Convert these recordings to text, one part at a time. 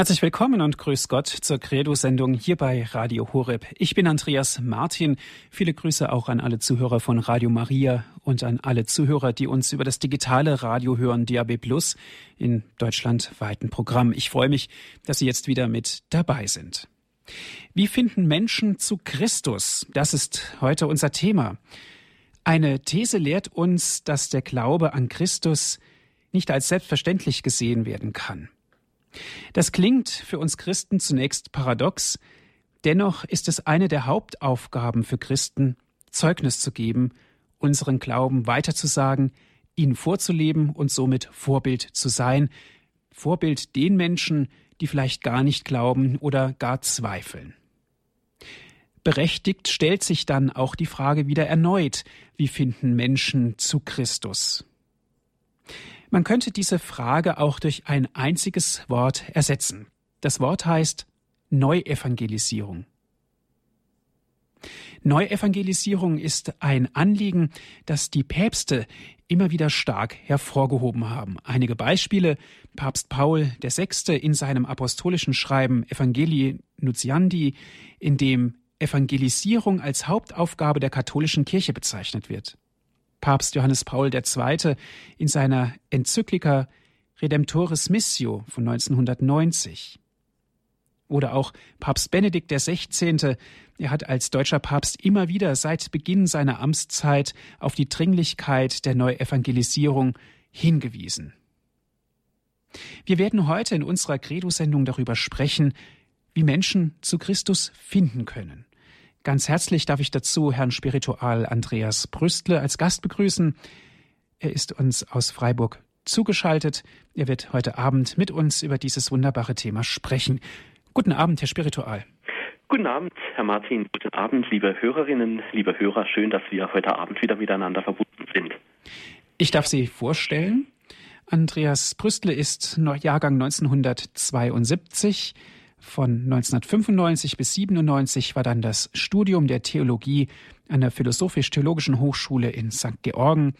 Herzlich willkommen und grüß Gott zur Credo-Sendung hier bei Radio Horeb. Ich bin Andreas Martin. Viele Grüße auch an alle Zuhörer von Radio Maria und an alle Zuhörer, die uns über das digitale Radio hören, DAB Plus, in deutschlandweiten Programm. Ich freue mich, dass Sie jetzt wieder mit dabei sind. Wie finden Menschen zu Christus? Das ist heute unser Thema. Eine These lehrt uns, dass der Glaube an Christus nicht als selbstverständlich gesehen werden kann. Das klingt für uns Christen zunächst paradox, dennoch ist es eine der Hauptaufgaben für Christen, Zeugnis zu geben, unseren Glauben weiterzusagen, ihn vorzuleben und somit Vorbild zu sein, Vorbild den Menschen, die vielleicht gar nicht glauben oder gar zweifeln. Berechtigt stellt sich dann auch die Frage wieder erneut, wie finden Menschen zu Christus? Man könnte diese Frage auch durch ein einziges Wort ersetzen. Das Wort heißt Neuevangelisierung. Neuevangelisierung ist ein Anliegen, das die Päpste immer wieder stark hervorgehoben haben. Einige Beispiele. Papst Paul VI. in seinem apostolischen Schreiben Evangelii Nuntiandi, in dem Evangelisierung als Hauptaufgabe der katholischen Kirche bezeichnet wird. Papst Johannes Paul II. in seiner Enzyklika Redemptoris Missio von 1990. Oder auch Papst Benedikt XVI. Er hat als deutscher Papst immer wieder seit Beginn seiner Amtszeit auf die Dringlichkeit der Neuevangelisierung hingewiesen. Wir werden heute in unserer Credo-Sendung darüber sprechen, wie Menschen zu Christus finden können. Ganz herzlich darf ich dazu Herrn Spiritual Andreas Brüstle als Gast begrüßen. Er ist uns aus Freiburg zugeschaltet. Er wird heute Abend mit uns über dieses wunderbare Thema sprechen. Guten Abend, Herr Spiritual. Guten Abend, Herr Martin. Guten Abend, liebe Hörerinnen, liebe Hörer. Schön, dass wir heute Abend wieder miteinander verbunden sind. Ich darf Sie vorstellen. Andreas Brüstle ist Jahrgang 1972. Von 1995 bis 97 war dann das Studium der Theologie an der Philosophisch-Theologischen Hochschule in St. Georgen,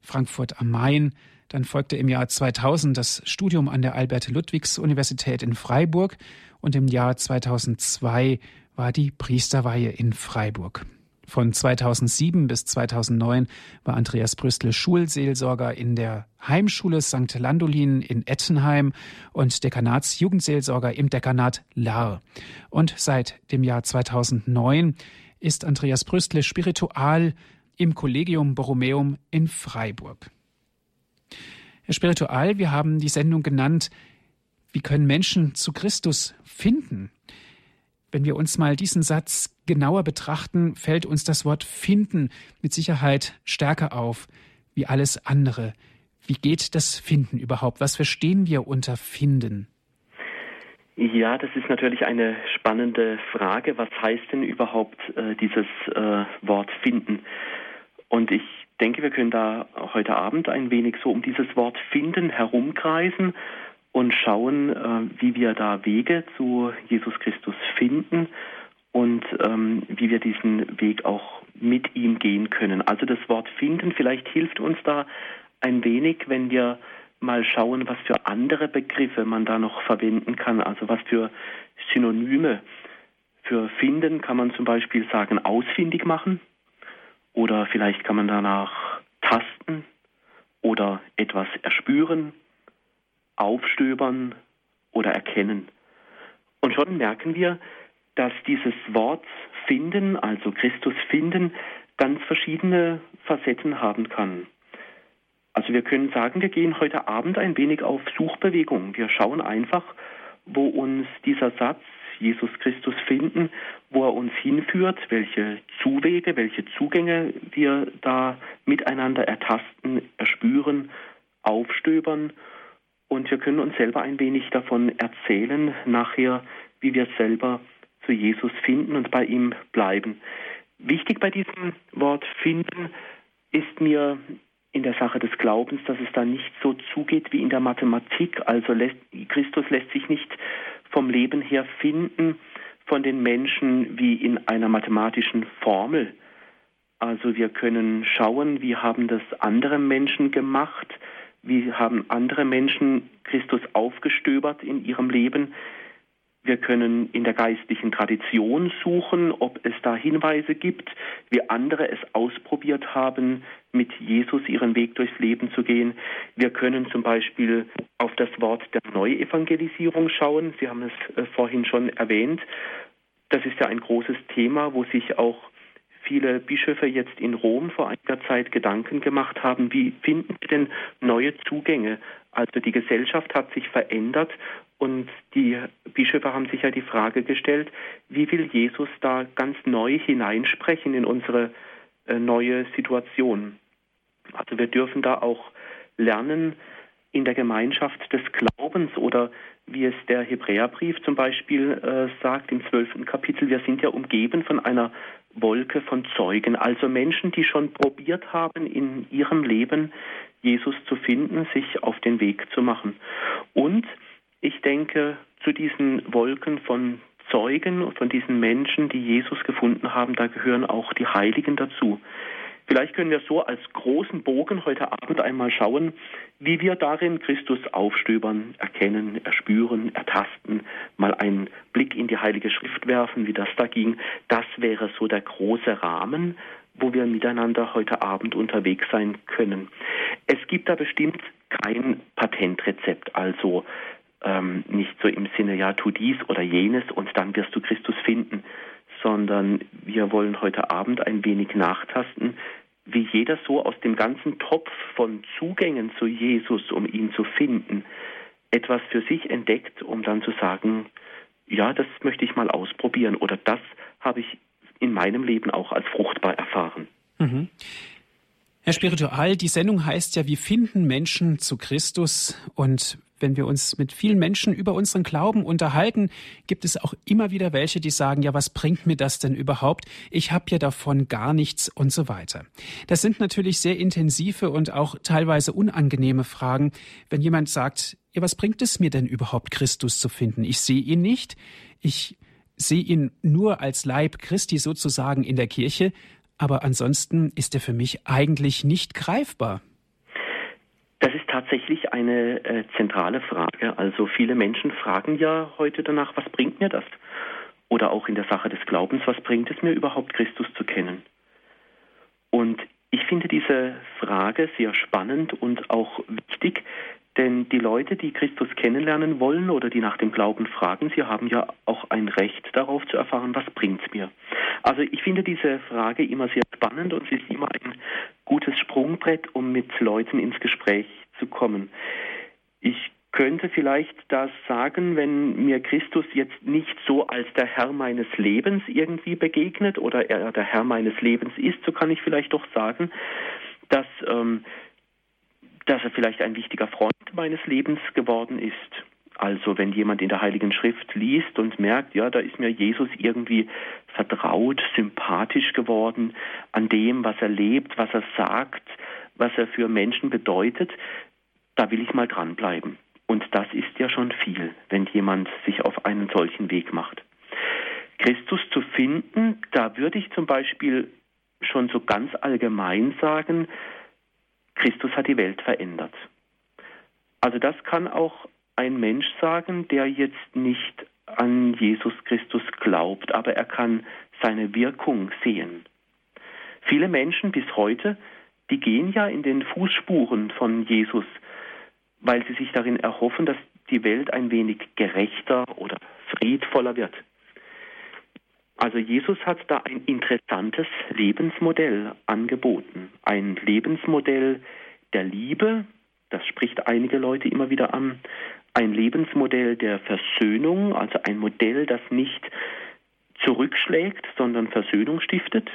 Frankfurt am Main. Dann folgte im Jahr 2000 das Studium an der Albert-Ludwigs-Universität in Freiburg und im Jahr 2002 war die Priesterweihe in Freiburg. Von 2007 bis 2009 war Andreas Brüstel Schulseelsorger in der Heimschule St. Landolin in Ettenheim und Dekanatsjugendseelsorger im Dekanat Lahr. Und seit dem Jahr 2009 ist Andreas Brüstle Spiritual im Collegium Borromeum in Freiburg. Herr Spiritual, wir haben die Sendung genannt, wie können Menschen zu Christus finden? Wenn wir uns mal diesen Satz genauer betrachten, fällt uns das Wort finden mit Sicherheit stärker auf wie alles andere. Wie geht das Finden überhaupt? Was verstehen wir unter Finden? Ja, das ist natürlich eine spannende Frage. Was heißt denn überhaupt äh, dieses äh, Wort finden? Und ich denke, wir können da heute Abend ein wenig so um dieses Wort finden herumkreisen und schauen, äh, wie wir da Wege zu Jesus Christus finden und ähm, wie wir diesen Weg auch mit ihm gehen können. Also das Wort finden, vielleicht hilft uns da ein wenig, wenn wir mal schauen, was für andere Begriffe man da noch verwenden kann, also was für Synonyme. Für finden kann man zum Beispiel sagen, ausfindig machen oder vielleicht kann man danach tasten oder etwas erspüren aufstöbern oder erkennen. Und schon merken wir, dass dieses Wort finden, also Christus finden, ganz verschiedene Facetten haben kann. Also wir können sagen, wir gehen heute Abend ein wenig auf Suchbewegung. Wir schauen einfach, wo uns dieser Satz Jesus Christus finden, wo er uns hinführt, welche Zuwege, welche Zugänge wir da miteinander ertasten, erspüren, aufstöbern und wir können uns selber ein wenig davon erzählen, nachher, wie wir selber zu Jesus finden und bei ihm bleiben. Wichtig bei diesem Wort finden ist mir in der Sache des Glaubens, dass es da nicht so zugeht wie in der Mathematik. Also lässt, Christus lässt sich nicht vom Leben her finden von den Menschen wie in einer mathematischen Formel. Also wir können schauen, wie haben das andere Menschen gemacht, Wie haben andere Menschen Christus aufgestöbert in ihrem Leben? Wir können in der geistlichen Tradition suchen, ob es da Hinweise gibt, wie andere es ausprobiert haben, mit Jesus ihren Weg durchs Leben zu gehen. Wir können zum Beispiel auf das Wort der Neuevangelisierung schauen. Sie haben es äh, vorhin schon erwähnt. Das ist ja ein großes Thema, wo sich auch viele Bischöfe jetzt in Rom vor einiger Zeit Gedanken gemacht haben, wie finden wir denn neue Zugänge? Also die Gesellschaft hat sich verändert und die Bischöfe haben sich ja die Frage gestellt, wie will Jesus da ganz neu hineinsprechen in unsere äh, neue Situation? Also wir dürfen da auch lernen in der Gemeinschaft des Glaubens oder wie es der Hebräerbrief zum Beispiel äh, sagt im zwölften Kapitel, wir sind ja umgeben von einer Wolke von Zeugen, also Menschen, die schon probiert haben, in ihrem Leben Jesus zu finden, sich auf den Weg zu machen. Und ich denke, zu diesen Wolken von Zeugen, von diesen Menschen, die Jesus gefunden haben, da gehören auch die Heiligen dazu. Vielleicht können wir so als großen Bogen heute Abend einmal schauen, wie wir darin Christus aufstöbern, erkennen, erspüren, ertasten, mal einen Blick in die Heilige Schrift werfen, wie das da ging. Das wäre so der große Rahmen, wo wir miteinander heute Abend unterwegs sein können. Es gibt da bestimmt kein Patentrezept, also ähm, nicht so im Sinne, ja, tu dies oder jenes und dann wirst du Christus finden, sondern wir wollen heute Abend ein wenig nachtasten, wie jeder so aus dem ganzen Topf von Zugängen zu Jesus, um ihn zu finden, etwas für sich entdeckt, um dann zu sagen, ja, das möchte ich mal ausprobieren oder das habe ich in meinem Leben auch als fruchtbar erfahren. Mhm. Herr Spiritual, die Sendung heißt ja, wir finden Menschen zu Christus und wenn wir uns mit vielen Menschen über unseren Glauben unterhalten, gibt es auch immer wieder welche, die sagen, ja, was bringt mir das denn überhaupt? Ich habe ja davon gar nichts und so weiter. Das sind natürlich sehr intensive und auch teilweise unangenehme Fragen, wenn jemand sagt, ja, was bringt es mir denn überhaupt, Christus zu finden? Ich sehe ihn nicht, ich sehe ihn nur als Leib Christi sozusagen in der Kirche, aber ansonsten ist er für mich eigentlich nicht greifbar. Das ist tatsächlich eine äh, zentrale Frage. Also viele Menschen fragen ja heute danach, was bringt mir das? Oder auch in der Sache des Glaubens, was bringt es mir überhaupt, Christus zu kennen? Und ich finde diese Frage sehr spannend und auch wichtig, denn die Leute, die Christus kennenlernen wollen oder die nach dem Glauben fragen, sie haben ja auch ein Recht darauf zu erfahren, was bringt es mir. Also ich finde diese Frage immer sehr spannend und sie ist immer ein gutes Sprungbrett, um mit Leuten ins Gespräch zu kommen. Ich könnte vielleicht das sagen, wenn mir Christus jetzt nicht so als der Herr meines Lebens irgendwie begegnet oder er der Herr meines Lebens ist, so kann ich vielleicht doch sagen, dass, ähm, dass er vielleicht ein wichtiger Freund meines Lebens geworden ist. Also wenn jemand in der Heiligen Schrift liest und merkt, ja, da ist mir Jesus irgendwie vertraut, sympathisch geworden an dem, was er lebt, was er sagt, was er für Menschen bedeutet, da will ich mal dranbleiben. Und das ist ja schon viel, wenn jemand sich auf einen solchen Weg macht. Christus zu finden, da würde ich zum Beispiel schon so ganz allgemein sagen, Christus hat die Welt verändert. Also das kann auch ein Mensch sagen, der jetzt nicht an Jesus Christus glaubt, aber er kann seine Wirkung sehen. Viele Menschen bis heute, die gehen ja in den Fußspuren von Jesus, weil sie sich darin erhoffen, dass die Welt ein wenig gerechter oder friedvoller wird. Also Jesus hat da ein interessantes Lebensmodell angeboten. Ein Lebensmodell der Liebe, das spricht einige Leute immer wieder an, ein Lebensmodell der Versöhnung, also ein Modell, das nicht zurückschlägt, sondern Versöhnung stiftet.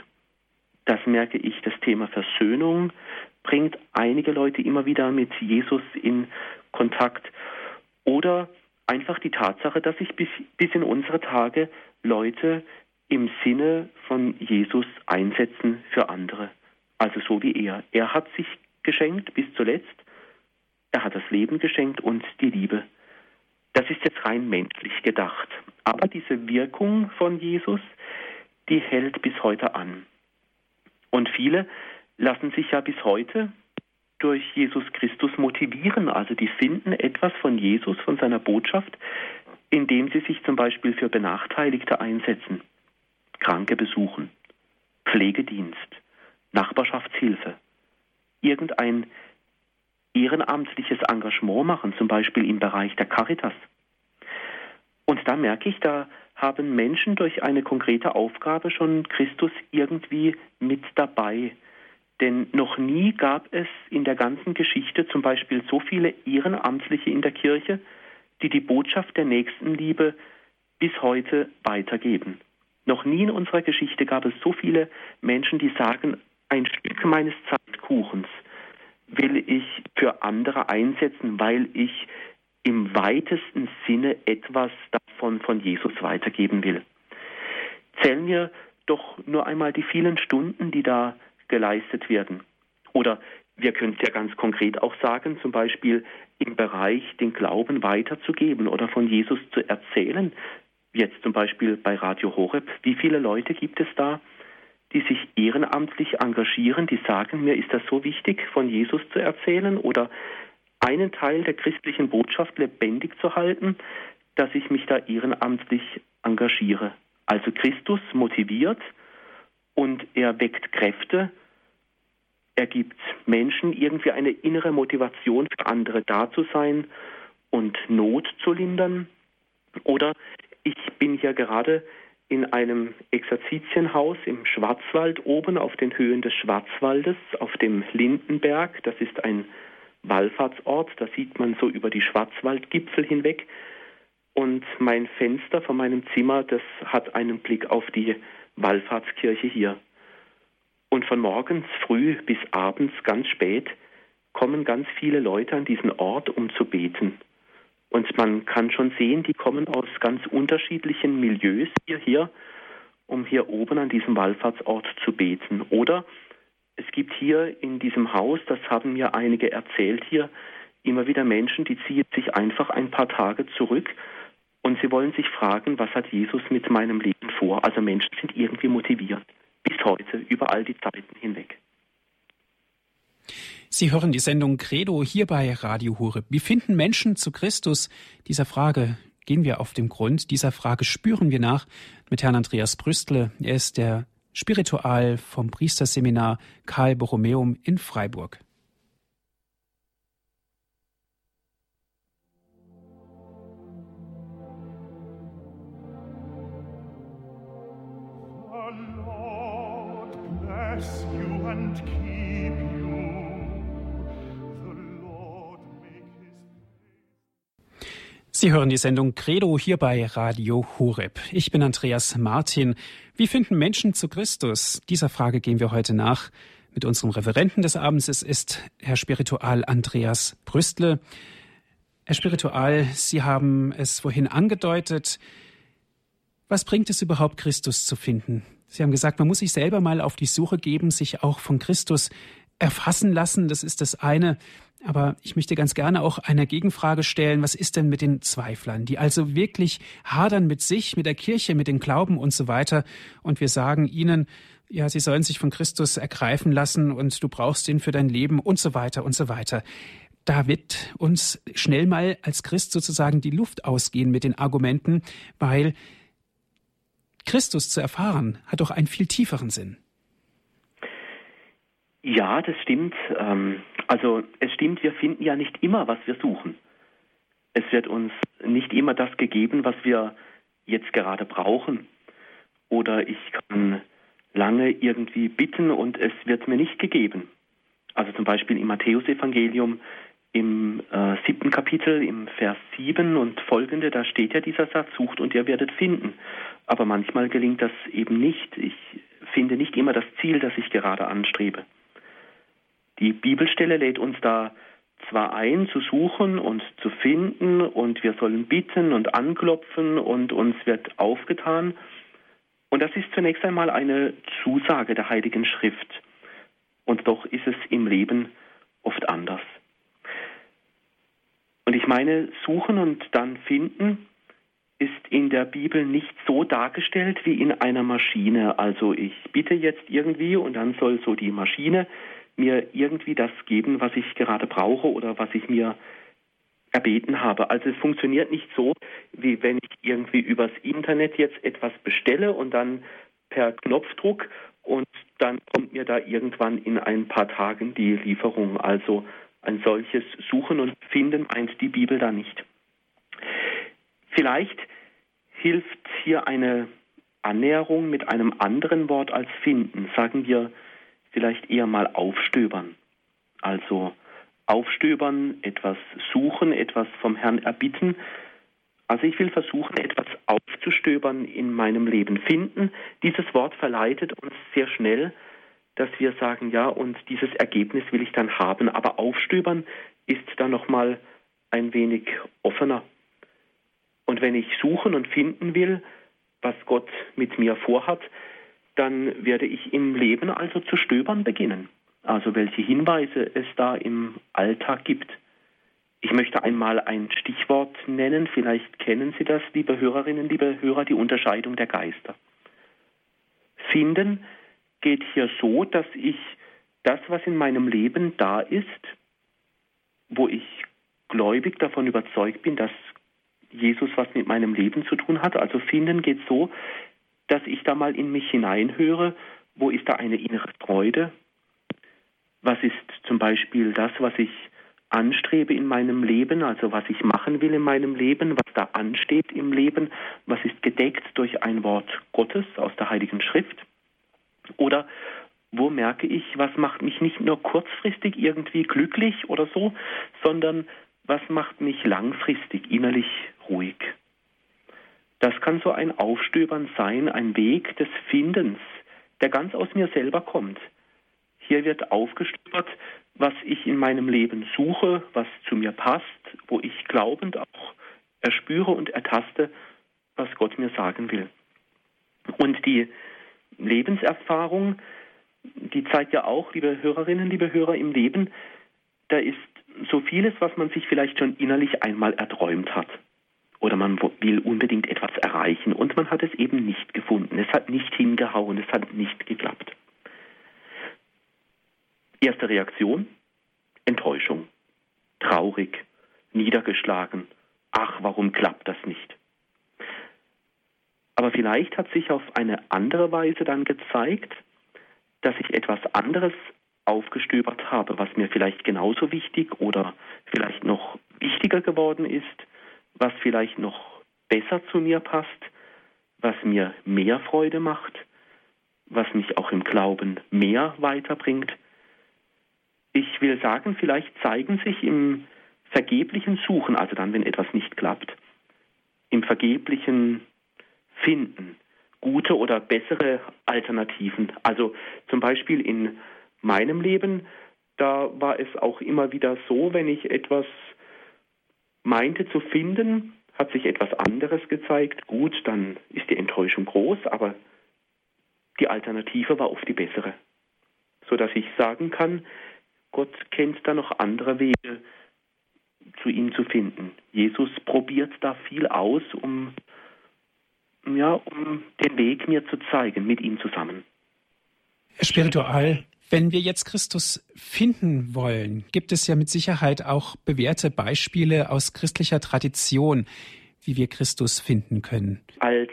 Das merke ich, das Thema Versöhnung bringt einige Leute immer wieder mit Jesus in Kontakt. Oder einfach die Tatsache, dass sich bis, bis in unsere Tage Leute im Sinne von Jesus einsetzen für andere. Also so wie er. Er hat sich geschenkt bis zuletzt er hat das Leben geschenkt und die Liebe. Das ist jetzt rein menschlich gedacht. Aber diese Wirkung von Jesus, die hält bis heute an. Und viele lassen sich ja bis heute durch Jesus Christus motivieren. Also die finden etwas von Jesus, von seiner Botschaft, indem sie sich zum Beispiel für Benachteiligte einsetzen, Kranke besuchen, Pflegedienst, Nachbarschaftshilfe, irgendein ehrenamtliches Engagement machen, zum Beispiel im Bereich der Caritas. Und da merke ich, da haben Menschen durch eine konkrete Aufgabe schon Christus irgendwie mit dabei. Denn noch nie gab es in der ganzen Geschichte zum Beispiel so viele Ehrenamtliche in der Kirche, die die Botschaft der Nächstenliebe bis heute weitergeben. Noch nie in unserer Geschichte gab es so viele Menschen, die sagen, ein Stück meines Zeitkuchens will ich für andere einsetzen, weil ich im weitesten Sinne etwas davon von Jesus weitergeben will. Zählen wir doch nur einmal die vielen Stunden, die da geleistet werden. Oder wir können es ja ganz konkret auch sagen, zum Beispiel im Bereich den Glauben weiterzugeben oder von Jesus zu erzählen. Jetzt zum Beispiel bei Radio Horeb. Wie viele Leute gibt es da, die sich ehrenamtlich engagieren, die sagen, mir ist das so wichtig, von Jesus zu erzählen oder einen Teil der christlichen Botschaft lebendig zu halten, dass ich mich da ehrenamtlich engagiere. Also Christus motiviert und er weckt Kräfte, er gibt Menschen irgendwie eine innere Motivation für andere da zu sein und Not zu lindern. Oder ich bin hier gerade in einem Exerzitienhaus im Schwarzwald oben auf den Höhen des Schwarzwaldes, auf dem Lindenberg. Das ist ein Wallfahrtsort, da sieht man so über die Schwarzwaldgipfel hinweg. Und mein Fenster von meinem Zimmer, das hat einen Blick auf die Wallfahrtskirche hier. Und von morgens früh bis abends ganz spät kommen ganz viele Leute an diesen Ort, um zu beten. Und man kann schon sehen, die kommen aus ganz unterschiedlichen Milieus hierher, um hier oben an diesem Wallfahrtsort zu beten. Oder es gibt hier in diesem Haus, das haben mir einige erzählt hier, immer wieder Menschen, die ziehen sich einfach ein paar Tage zurück und sie wollen sich fragen, was hat Jesus mit meinem Leben vor? Also Menschen sind irgendwie motiviert, bis heute, über all die Zeiten hinweg. Sie hören die Sendung Credo hier bei Radio Hure. Wie finden Menschen zu Christus? Dieser Frage gehen wir auf den Grund. Dieser Frage spüren wir nach mit Herrn Andreas Brüstle. Er ist der Spiritual vom Priesterseminar Karl Borromeum in Freiburg. Sie hören die Sendung Credo hier bei Radio Horeb. Ich bin Andreas Martin. Wie finden Menschen zu Christus? Dieser Frage gehen wir heute nach mit unserem Referenten des Abends. Es ist Herr Spiritual Andreas Brüstle. Herr Spiritual, Sie haben es vorhin angedeutet. Was bringt es überhaupt, Christus zu finden? Sie haben gesagt, man muss sich selber mal auf die Suche geben, sich auch von Christus erfassen lassen. Das ist das eine. Aber ich möchte ganz gerne auch eine Gegenfrage stellen. Was ist denn mit den Zweiflern, die also wirklich hadern mit sich, mit der Kirche, mit dem Glauben und so weiter? Und wir sagen ihnen, ja, sie sollen sich von Christus ergreifen lassen und du brauchst ihn für dein Leben und so weiter und so weiter. Da wird uns schnell mal als Christ sozusagen die Luft ausgehen mit den Argumenten, weil Christus zu erfahren hat doch einen viel tieferen Sinn. Ja, das stimmt. Ähm, also es stimmt, wir finden ja nicht immer, was wir suchen. Es wird uns nicht immer das gegeben, was wir jetzt gerade brauchen. Oder ich kann lange irgendwie bitten und es wird mir nicht gegeben. Also zum Beispiel im Matthäusevangelium im äh, siebten Kapitel, im Vers 7 und folgende, da steht ja dieser Satz, sucht und ihr werdet finden. Aber manchmal gelingt das eben nicht. Ich finde nicht immer das Ziel, das ich gerade anstrebe. Die Bibelstelle lädt uns da zwar ein, zu suchen und zu finden und wir sollen bitten und anklopfen und uns wird aufgetan. Und das ist zunächst einmal eine Zusage der Heiligen Schrift. Und doch ist es im Leben oft anders. Und ich meine, suchen und dann finden ist in der Bibel nicht so dargestellt wie in einer Maschine. Also ich bitte jetzt irgendwie und dann soll so die Maschine mir irgendwie das geben, was ich gerade brauche oder was ich mir erbeten habe. Also es funktioniert nicht so, wie wenn ich irgendwie übers Internet jetzt etwas bestelle und dann per Knopfdruck und dann kommt mir da irgendwann in ein paar Tagen die Lieferung. Also ein solches Suchen und Finden meint die Bibel da nicht. Vielleicht hilft hier eine Annäherung mit einem anderen Wort als finden. Sagen wir vielleicht eher mal aufstöbern. Also aufstöbern, etwas suchen, etwas vom Herrn erbitten. Also ich will versuchen, etwas aufzustöbern in meinem Leben. Finden, dieses Wort verleitet uns sehr schnell, dass wir sagen, ja, und dieses Ergebnis will ich dann haben. Aber aufstöbern ist da nochmal ein wenig offener. Und wenn ich suchen und finden will, was Gott mit mir vorhat, dann werde ich im Leben also zu stöbern beginnen. Also welche Hinweise es da im Alltag gibt. Ich möchte einmal ein Stichwort nennen, vielleicht kennen Sie das, liebe Hörerinnen, liebe Hörer, die Unterscheidung der Geister. Finden geht hier so, dass ich das, was in meinem Leben da ist, wo ich gläubig davon überzeugt bin, dass Jesus was mit meinem Leben zu tun hat. Also finden geht so, dass ich da mal in mich hineinhöre, wo ist da eine innere Freude? Was ist zum Beispiel das, was ich anstrebe in meinem Leben, also was ich machen will in meinem Leben, was da ansteht im Leben, was ist gedeckt durch ein Wort Gottes aus der Heiligen Schrift? Oder wo merke ich, was macht mich nicht nur kurzfristig irgendwie glücklich oder so, sondern was macht mich langfristig innerlich ruhig? Das kann so ein Aufstöbern sein, ein Weg des Findens, der ganz aus mir selber kommt. Hier wird aufgestöbert, was ich in meinem Leben suche, was zu mir passt, wo ich glaubend auch erspüre und ertaste, was Gott mir sagen will. Und die Lebenserfahrung, die zeigt ja auch, liebe Hörerinnen, liebe Hörer, im Leben, da ist so vieles, was man sich vielleicht schon innerlich einmal erträumt hat. Oder man will unbedingt etwas erreichen und man hat es eben nicht gefunden. Es hat nicht hingehauen, es hat nicht geklappt. Erste Reaktion? Enttäuschung. Traurig, niedergeschlagen. Ach, warum klappt das nicht? Aber vielleicht hat sich auf eine andere Weise dann gezeigt, dass ich etwas anderes aufgestöbert habe, was mir vielleicht genauso wichtig oder vielleicht noch wichtiger geworden ist, was vielleicht noch besser zu mir passt, was mir mehr Freude macht, was mich auch im Glauben mehr weiterbringt. Ich will sagen, vielleicht zeigen sich im vergeblichen Suchen, also dann, wenn etwas nicht klappt, im vergeblichen Finden gute oder bessere Alternativen. Also zum Beispiel in meinem Leben, da war es auch immer wieder so, wenn ich etwas meinte zu finden, hat sich etwas anderes gezeigt. Gut, dann ist die Enttäuschung groß, aber die Alternative war oft die bessere. Sodass ich sagen kann, Gott kennt da noch andere Wege, zu ihm zu finden. Jesus probiert da viel aus, um, ja, um den Weg mir zu zeigen, mit ihm zusammen. Spiritual wenn wir jetzt Christus finden wollen, gibt es ja mit Sicherheit auch bewährte Beispiele aus christlicher Tradition, wie wir Christus finden können. Als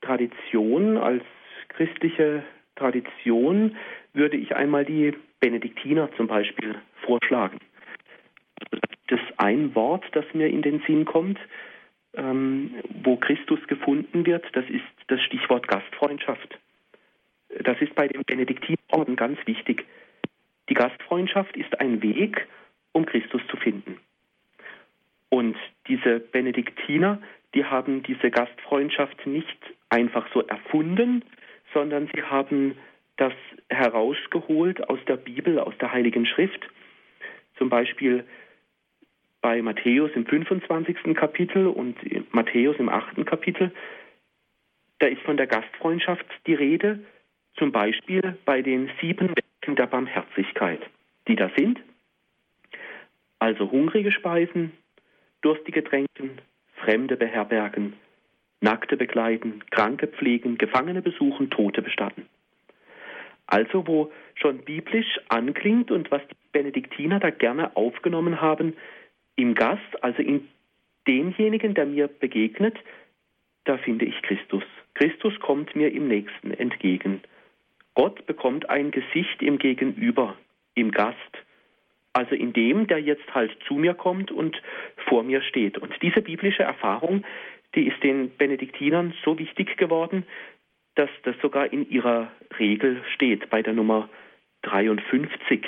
Tradition, als christliche Tradition würde ich einmal die Benediktiner zum Beispiel vorschlagen. Also das ein Wort, das mir in den Sinn kommt, ähm, wo Christus gefunden wird, das ist das Stichwort Gastfreundschaft. Das ist bei dem Benediktinerorden ganz wichtig. Die Gastfreundschaft ist ein Weg, um Christus zu finden. Und diese Benediktiner, die haben diese Gastfreundschaft nicht einfach so erfunden, sondern sie haben das herausgeholt aus der Bibel, aus der Heiligen Schrift. Zum Beispiel bei Matthäus im 25. Kapitel und Matthäus im 8. Kapitel. Da ist von der Gastfreundschaft die Rede zum Beispiel bei den sieben Werken der Barmherzigkeit, die da sind. Also hungrige Speisen, durstige tränken, Fremde beherbergen, Nackte begleiten, Kranke pflegen, Gefangene besuchen, Tote bestatten. Also wo schon biblisch anklingt und was die Benediktiner da gerne aufgenommen haben, im Gast, also in demjenigen, der mir begegnet, da finde ich Christus. Christus kommt mir im Nächsten entgegen. Gott bekommt ein Gesicht im Gegenüber, im Gast. Also in dem, der jetzt halt zu mir kommt und vor mir steht. Und diese biblische Erfahrung, die ist den Benediktinern so wichtig geworden, dass das sogar in ihrer Regel steht, bei der Nummer 53.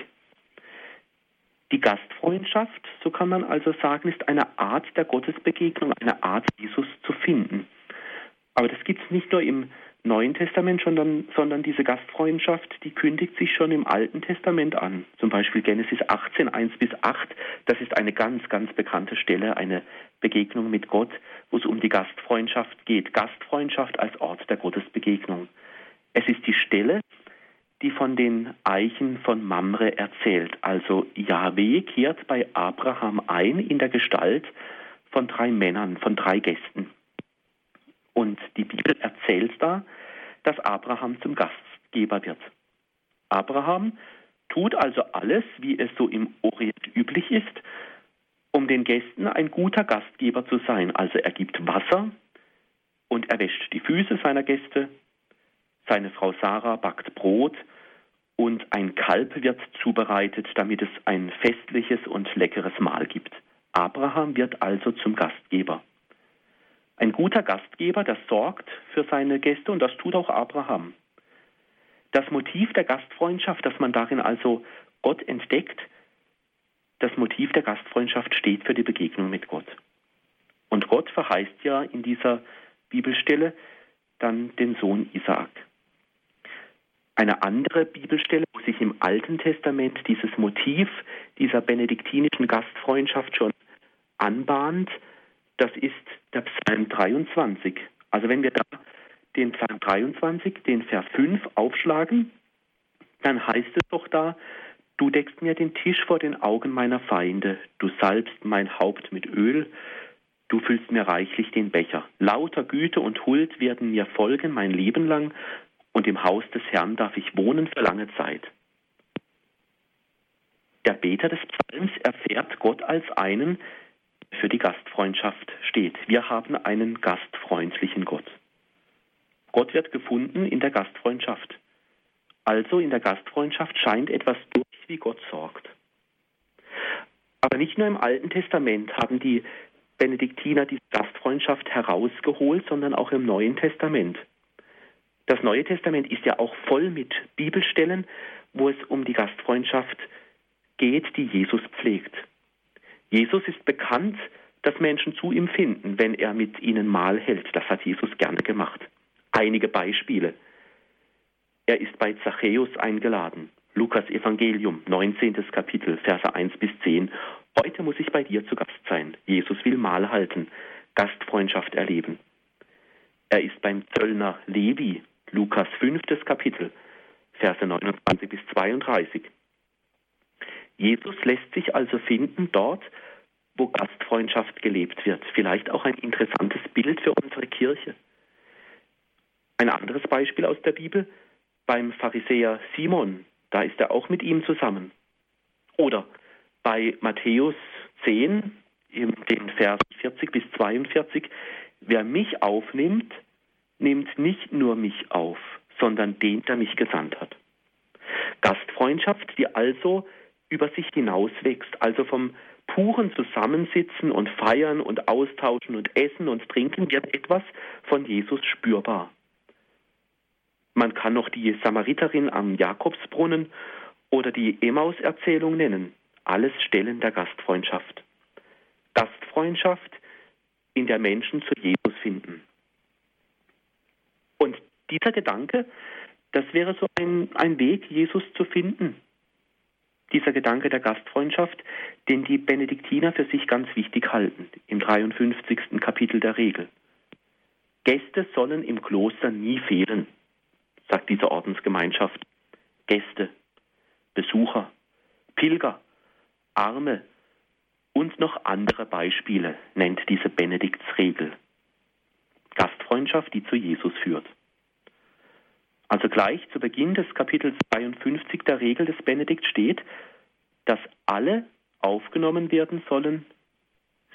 Die Gastfreundschaft, so kann man also sagen, ist eine Art der Gottesbegegnung, eine Art, Jesus zu finden. Aber das gibt es nicht nur im Neuen Testament, sondern, sondern diese Gastfreundschaft, die kündigt sich schon im Alten Testament an. Zum Beispiel Genesis 18, 1 bis 8. Das ist eine ganz, ganz bekannte Stelle, eine Begegnung mit Gott, wo es um die Gastfreundschaft geht. Gastfreundschaft als Ort der Gottesbegegnung. Es ist die Stelle, die von den Eichen von Mamre erzählt. Also Yahweh kehrt bei Abraham ein in der Gestalt von drei Männern, von drei Gästen. Und die Bibel erzählt da, dass Abraham zum Gastgeber wird. Abraham tut also alles, wie es so im Orient üblich ist, um den Gästen ein guter Gastgeber zu sein. Also er gibt Wasser und er wäscht die Füße seiner Gäste. Seine Frau Sarah backt Brot und ein Kalb wird zubereitet, damit es ein festliches und leckeres Mahl gibt. Abraham wird also zum Gastgeber. Ein guter Gastgeber, der sorgt für seine Gäste und das tut auch Abraham. Das Motiv der Gastfreundschaft, das man darin also Gott entdeckt, das Motiv der Gastfreundschaft steht für die Begegnung mit Gott. Und Gott verheißt ja in dieser Bibelstelle dann den Sohn Isaak. Eine andere Bibelstelle, wo sich im Alten Testament dieses Motiv dieser benediktinischen Gastfreundschaft schon anbahnt, das ist der Psalm 23. Also wenn wir da den Psalm 23, den Vers 5 aufschlagen, dann heißt es doch da, du deckst mir den Tisch vor den Augen meiner Feinde, du salbst mein Haupt mit Öl, du füllst mir reichlich den Becher. Lauter Güte und Huld werden mir folgen mein Leben lang, und im Haus des Herrn darf ich wohnen für lange Zeit. Der Beter des Psalms erfährt Gott als einen, für die Gastfreundschaft steht. Wir haben einen gastfreundlichen Gott. Gott wird gefunden in der Gastfreundschaft. Also in der Gastfreundschaft scheint etwas durch, wie Gott sorgt. Aber nicht nur im Alten Testament haben die Benediktiner die Gastfreundschaft herausgeholt, sondern auch im Neuen Testament. Das Neue Testament ist ja auch voll mit Bibelstellen, wo es um die Gastfreundschaft geht, die Jesus pflegt. Jesus ist bekannt, dass Menschen zu ihm finden, wenn er mit ihnen Mahl hält. Das hat Jesus gerne gemacht. Einige Beispiele. Er ist bei Zachäus eingeladen. Lukas Evangelium, 19. Kapitel, Verse 1 bis 10. Heute muss ich bei dir zu Gast sein. Jesus will Mahl halten, Gastfreundschaft erleben. Er ist beim Zöllner Levi, Lukas 5. Kapitel, Verse 29 bis 32. Jesus lässt sich also finden dort, wo Gastfreundschaft gelebt wird. Vielleicht auch ein interessantes Bild für unsere Kirche. Ein anderes Beispiel aus der Bibel, beim Pharisäer Simon, da ist er auch mit ihm zusammen. Oder bei Matthäus 10, in den Versen 40 bis 42, wer mich aufnimmt, nimmt nicht nur mich auf, sondern den, der mich gesandt hat. Gastfreundschaft, die also über sich hinauswächst, also vom puren Zusammensitzen und Feiern und Austauschen und Essen und Trinken wird etwas von Jesus spürbar. Man kann noch die Samariterin am Jakobsbrunnen oder die Emmaus-Erzählung nennen. Alles Stellen der Gastfreundschaft. Gastfreundschaft, in der Menschen zu Jesus finden. Und dieser Gedanke, das wäre so ein, ein Weg, Jesus zu finden dieser Gedanke der Gastfreundschaft, den die Benediktiner für sich ganz wichtig halten, im 53. Kapitel der Regel. Gäste sollen im Kloster nie fehlen, sagt diese Ordensgemeinschaft. Gäste, Besucher, Pilger, Arme und noch andere Beispiele nennt diese Benediktsregel. Gastfreundschaft, die zu Jesus führt. Also gleich zu Beginn des Kapitels 52 der Regel des Benedikt steht, dass alle aufgenommen werden sollen,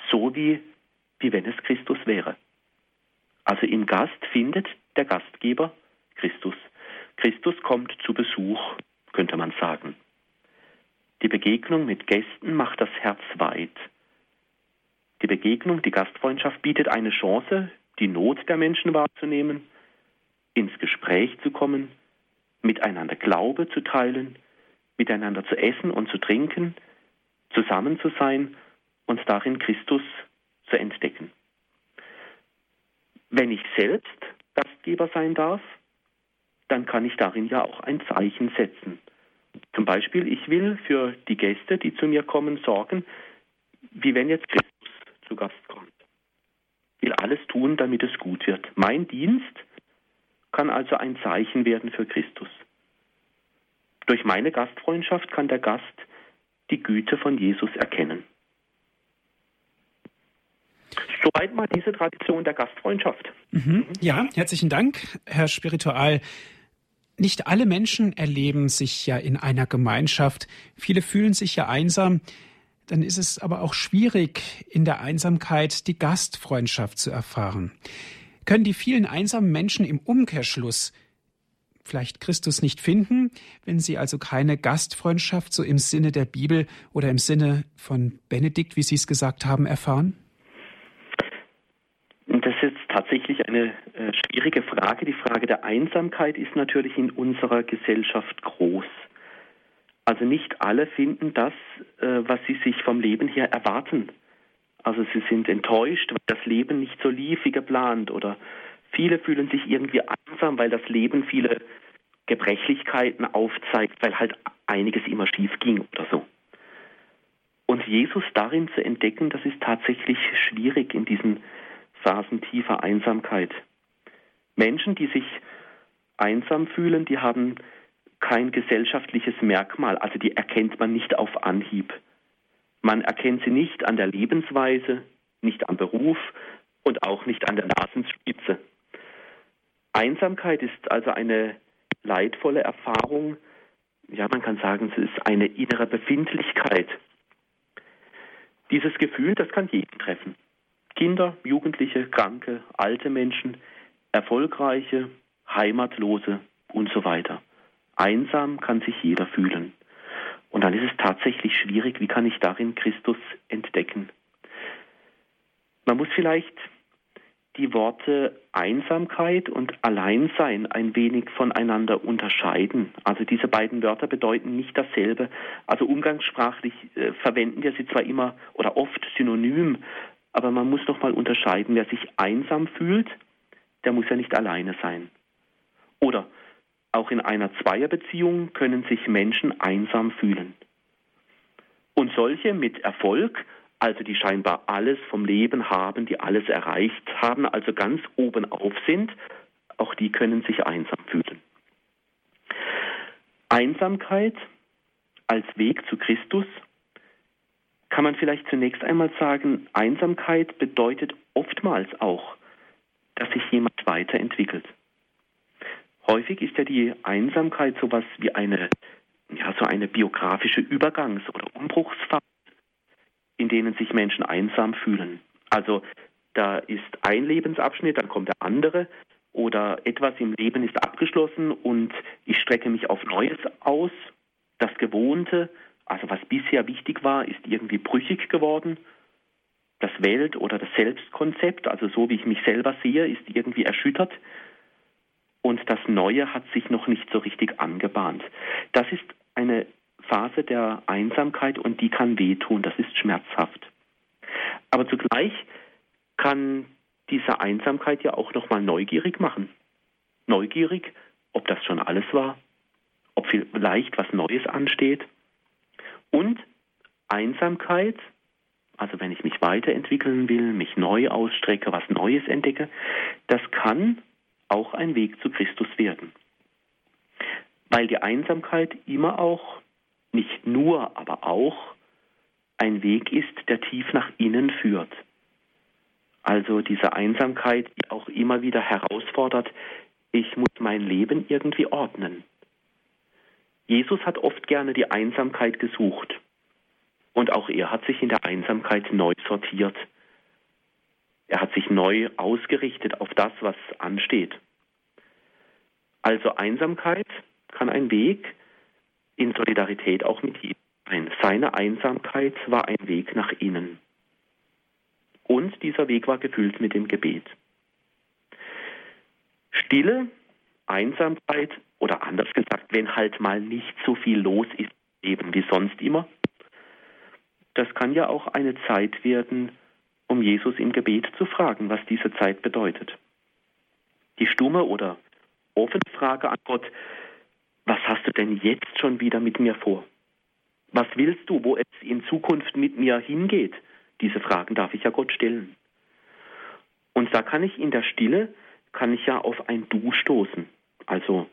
so wie, wie wenn es Christus wäre. Also im Gast findet der Gastgeber Christus. Christus kommt zu Besuch, könnte man sagen. Die Begegnung mit Gästen macht das Herz weit. Die Begegnung, die Gastfreundschaft bietet eine Chance, die Not der Menschen wahrzunehmen, ins Gespräch zu kommen, miteinander Glaube zu teilen, miteinander zu essen und zu trinken, zusammen zu sein und darin Christus zu entdecken. Wenn ich selbst Gastgeber sein darf, dann kann ich darin ja auch ein Zeichen setzen. Zum Beispiel, ich will für die Gäste, die zu mir kommen, sorgen, wie wenn jetzt Christus zu Gast kommt. Ich will alles tun, damit es gut wird. Mein Dienst kann also ein Zeichen werden für Christus. Durch meine Gastfreundschaft kann der Gast die Güte von Jesus erkennen. Soweit mal diese Tradition der Gastfreundschaft. Mhm. Ja, herzlichen Dank, Herr Spiritual. Nicht alle Menschen erleben sich ja in einer Gemeinschaft. Viele fühlen sich ja einsam. Dann ist es aber auch schwierig, in der Einsamkeit die Gastfreundschaft zu erfahren. Können die vielen einsamen Menschen im Umkehrschluss vielleicht Christus nicht finden, wenn sie also keine Gastfreundschaft so im Sinne der Bibel oder im Sinne von Benedikt, wie Sie es gesagt haben, erfahren? Das ist tatsächlich eine äh, schwierige Frage. Die Frage der Einsamkeit ist natürlich in unserer Gesellschaft groß. Also nicht alle finden das, äh, was sie sich vom Leben hier erwarten. Also sie sind enttäuscht, weil das Leben nicht so lief wie geplant oder viele fühlen sich irgendwie einsam, weil das Leben viele Gebrechlichkeiten aufzeigt, weil halt einiges immer schief ging oder so. Und Jesus darin zu entdecken, das ist tatsächlich schwierig in diesen Phasen tiefer Einsamkeit. Menschen, die sich einsam fühlen, die haben kein gesellschaftliches Merkmal, also die erkennt man nicht auf Anhieb. Man erkennt sie nicht an der Lebensweise, nicht am Beruf und auch nicht an der Nasenspitze. Einsamkeit ist also eine leidvolle Erfahrung. Ja, man kann sagen, es ist eine innere Befindlichkeit. Dieses Gefühl, das kann jeden treffen. Kinder, Jugendliche, Kranke, alte Menschen, Erfolgreiche, Heimatlose und so weiter. Einsam kann sich jeder fühlen. Und dann ist es tatsächlich schwierig, wie kann ich darin Christus entdecken? Man muss vielleicht die Worte Einsamkeit und Alleinsein ein wenig voneinander unterscheiden. Also diese beiden Wörter bedeuten nicht dasselbe. Also umgangssprachlich äh, verwenden wir sie zwar immer oder oft synonym, aber man muss doch mal unterscheiden, wer sich einsam fühlt, der muss ja nicht alleine sein. Oder auch in einer Zweierbeziehung können sich Menschen einsam fühlen. Und solche mit Erfolg, also die scheinbar alles vom Leben haben, die alles erreicht haben, also ganz oben auf sind, auch die können sich einsam fühlen. Einsamkeit als Weg zu Christus kann man vielleicht zunächst einmal sagen, Einsamkeit bedeutet oftmals auch, dass sich jemand weiterentwickelt. Häufig ist ja die Einsamkeit sowas wie eine, ja, so eine biografische Übergangs- oder Umbruchsphase, in denen sich Menschen einsam fühlen. Also da ist ein Lebensabschnitt, dann kommt der andere oder etwas im Leben ist abgeschlossen und ich strecke mich auf Neues aus. Das Gewohnte, also was bisher wichtig war, ist irgendwie brüchig geworden. Das Welt- oder das Selbstkonzept, also so wie ich mich selber sehe, ist irgendwie erschüttert. Und das Neue hat sich noch nicht so richtig angebahnt. Das ist eine Phase der Einsamkeit und die kann wehtun, das ist schmerzhaft. Aber zugleich kann diese Einsamkeit ja auch nochmal neugierig machen. Neugierig, ob das schon alles war, ob vielleicht was Neues ansteht. Und Einsamkeit, also wenn ich mich weiterentwickeln will, mich neu ausstrecke, was Neues entdecke, das kann auch ein Weg zu Christus werden. Weil die Einsamkeit immer auch, nicht nur, aber auch ein Weg ist, der tief nach innen führt. Also diese Einsamkeit, die auch immer wieder herausfordert, ich muss mein Leben irgendwie ordnen. Jesus hat oft gerne die Einsamkeit gesucht. Und auch er hat sich in der Einsamkeit neu sortiert. Er hat sich neu ausgerichtet auf das, was ansteht. Also Einsamkeit kann ein Weg in Solidarität auch mit ihm sein. Seine Einsamkeit war ein Weg nach innen. Und dieser Weg war gefüllt mit dem Gebet. Stille, Einsamkeit oder anders gesagt, wenn halt mal nicht so viel los ist, eben wie sonst immer, das kann ja auch eine Zeit werden, um Jesus im Gebet zu fragen, was diese Zeit bedeutet. Die stumme oder offene Frage an Gott, was hast du denn jetzt schon wieder mit mir vor? Was willst du, wo es in Zukunft mit mir hingeht? Diese Fragen darf ich ja Gott stellen. Und da kann ich in der Stille, kann ich ja auf ein Du stoßen, also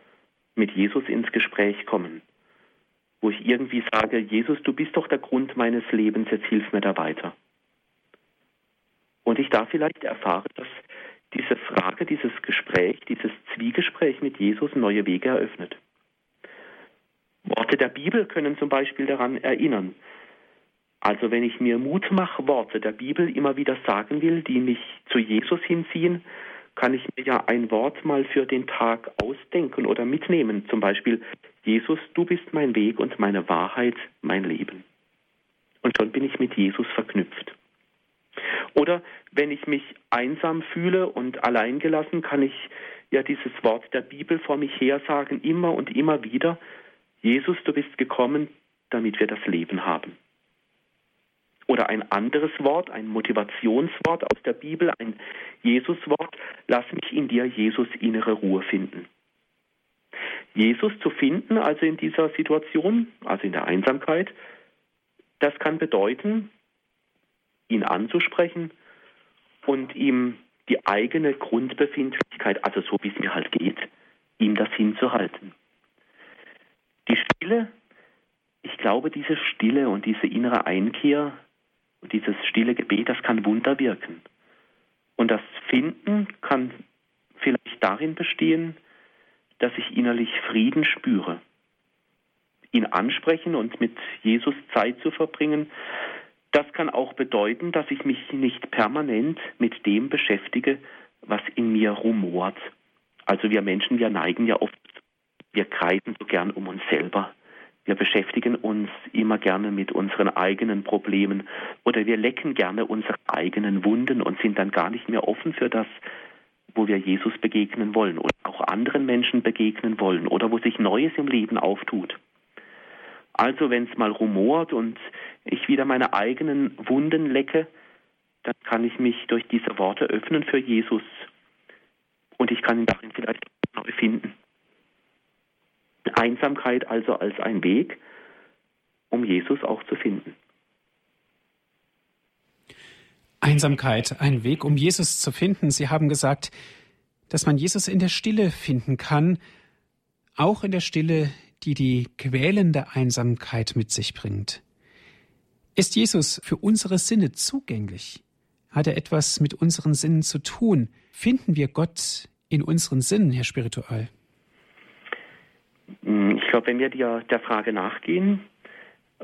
mit Jesus ins Gespräch kommen, wo ich irgendwie sage, Jesus, du bist doch der Grund meines Lebens, jetzt hilf mir da weiter. Und ich da vielleicht erfahre, dass diese Frage, dieses Gespräch, dieses Zwiegespräch mit Jesus neue Wege eröffnet. Worte der Bibel können zum Beispiel daran erinnern. Also wenn ich mir Mutmachworte der Bibel immer wieder sagen will, die mich zu Jesus hinziehen, kann ich mir ja ein Wort mal für den Tag ausdenken oder mitnehmen. Zum Beispiel, Jesus, du bist mein Weg und meine Wahrheit, mein Leben. Und schon bin ich mit Jesus verknüpft. Oder wenn ich mich einsam fühle und alleingelassen, kann ich ja dieses Wort der Bibel vor mich her sagen, immer und immer wieder, Jesus, du bist gekommen, damit wir das Leben haben. Oder ein anderes Wort, ein Motivationswort aus der Bibel, ein Jesuswort, lass mich in dir, Jesus, innere Ruhe finden. Jesus zu finden, also in dieser Situation, also in der Einsamkeit, das kann bedeuten, ihn anzusprechen und ihm die eigene Grundbefindlichkeit, also so wie es mir halt geht, ihm das hinzuhalten. Die Stille, ich glaube, diese Stille und diese innere Einkehr und dieses stille Gebet, das kann Wunder wirken. Und das Finden kann vielleicht darin bestehen, dass ich innerlich Frieden spüre. Ihn ansprechen und mit Jesus Zeit zu verbringen, das kann auch bedeuten, dass ich mich nicht permanent mit dem beschäftige, was in mir rumort. Also wir Menschen, wir neigen ja oft, wir kreisen so gern um uns selber. Wir beschäftigen uns immer gerne mit unseren eigenen Problemen oder wir lecken gerne unsere eigenen Wunden und sind dann gar nicht mehr offen für das, wo wir Jesus begegnen wollen oder auch anderen Menschen begegnen wollen oder wo sich Neues im Leben auftut. Also wenn es mal rumort und ich wieder meine eigenen Wunden lecke, dann kann ich mich durch diese Worte öffnen für Jesus und ich kann ihn darin vielleicht neu finden. Einsamkeit also als ein Weg, um Jesus auch zu finden. Einsamkeit, ein Weg, um Jesus zu finden. Sie haben gesagt, dass man Jesus in der Stille finden kann, auch in der Stille, die die quälende Einsamkeit mit sich bringt. Ist Jesus für unsere Sinne zugänglich? Hat er etwas mit unseren Sinnen zu tun? Finden wir Gott in unseren Sinnen, Herr Spiritual? Hm, ich glaube, wenn wir der, der Frage nachgehen,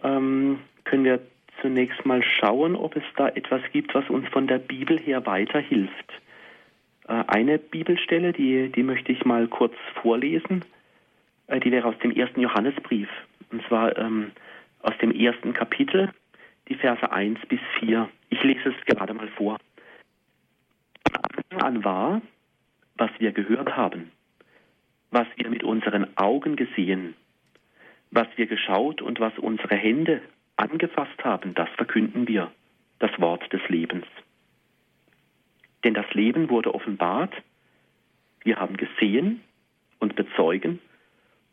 ähm, können wir zunächst mal schauen, ob es da etwas gibt, was uns von der Bibel her weiterhilft. Äh, eine Bibelstelle, die, die möchte ich mal kurz vorlesen. Äh, die wäre aus dem ersten Johannesbrief. Und zwar ähm, aus dem ersten Kapitel, die Verse 1 bis 4. Ich lese es gerade mal vor. Anfang an war, was wir gehört haben, was wir mit unseren Augen gesehen, was wir geschaut und was unsere Hände angefasst haben, das verkünden wir, das Wort des Lebens. Denn das Leben wurde offenbart, wir haben gesehen und bezeugen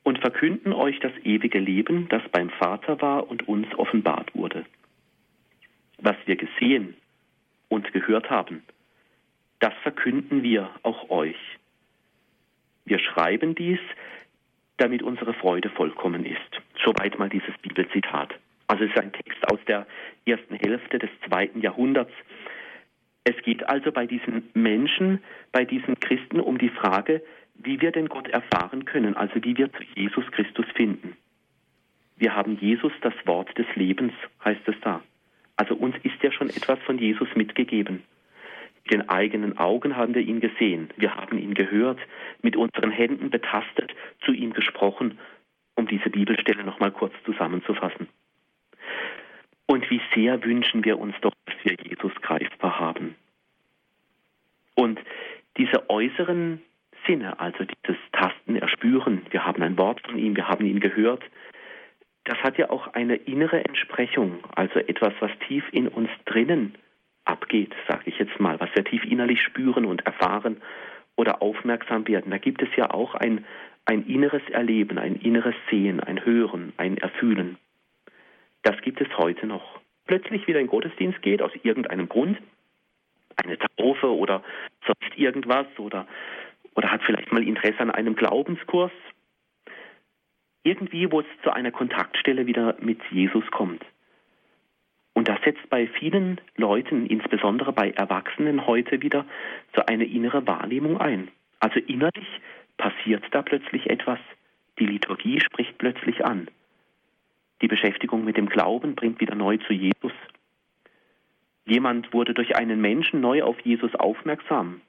und verkünden euch das ewige Leben, das beim Vater war und uns offenbart wurde. Was wir gesehen und gehört haben, das verkünden wir auch euch. Wir schreiben dies, damit unsere Freude vollkommen ist. Soweit mal dieses Bibelzitat. Also es ist ein Text aus der ersten Hälfte des zweiten Jahrhunderts. Es geht also bei diesen Menschen, bei diesen Christen um die Frage, wie wir denn Gott erfahren können, also wie wir zu Jesus Christus finden. Wir haben Jesus das Wort des Lebens, heißt es da. Also uns ist ja schon etwas von Jesus mitgegeben. Mit den eigenen Augen haben wir ihn gesehen, wir haben ihn gehört, mit unseren Händen betastet, zu ihm gesprochen, um diese Bibelstelle nochmal kurz zusammenzufassen. Und wie sehr wünschen wir uns doch, dass wir Jesus greifbar haben. Und diese äußeren Sinne, also dieses Tasten, Erspüren, wir haben ein Wort von ihm, wir haben ihn gehört, das hat ja auch eine innere Entsprechung, also etwas, was tief in uns drinnen abgeht, sage ich jetzt mal, was wir tief innerlich spüren und erfahren oder aufmerksam werden. Da gibt es ja auch ein, ein inneres Erleben, ein inneres Sehen, ein Hören, ein Erfühlen. Das gibt es heute noch. Plötzlich wieder in Gottesdienst geht, aus irgendeinem Grund, eine Taufe oder sonst irgendwas oder, oder hat vielleicht mal Interesse an einem Glaubenskurs. Irgendwie, wo es zu einer Kontaktstelle wieder mit Jesus kommt. Und das setzt bei vielen Leuten, insbesondere bei Erwachsenen heute wieder, so eine innere Wahrnehmung ein. Also innerlich passiert da plötzlich etwas. Die Liturgie spricht plötzlich an. Die Beschäftigung mit dem Glauben bringt wieder neu zu Jesus. Jemand wurde durch einen Menschen neu auf Jesus aufmerksam.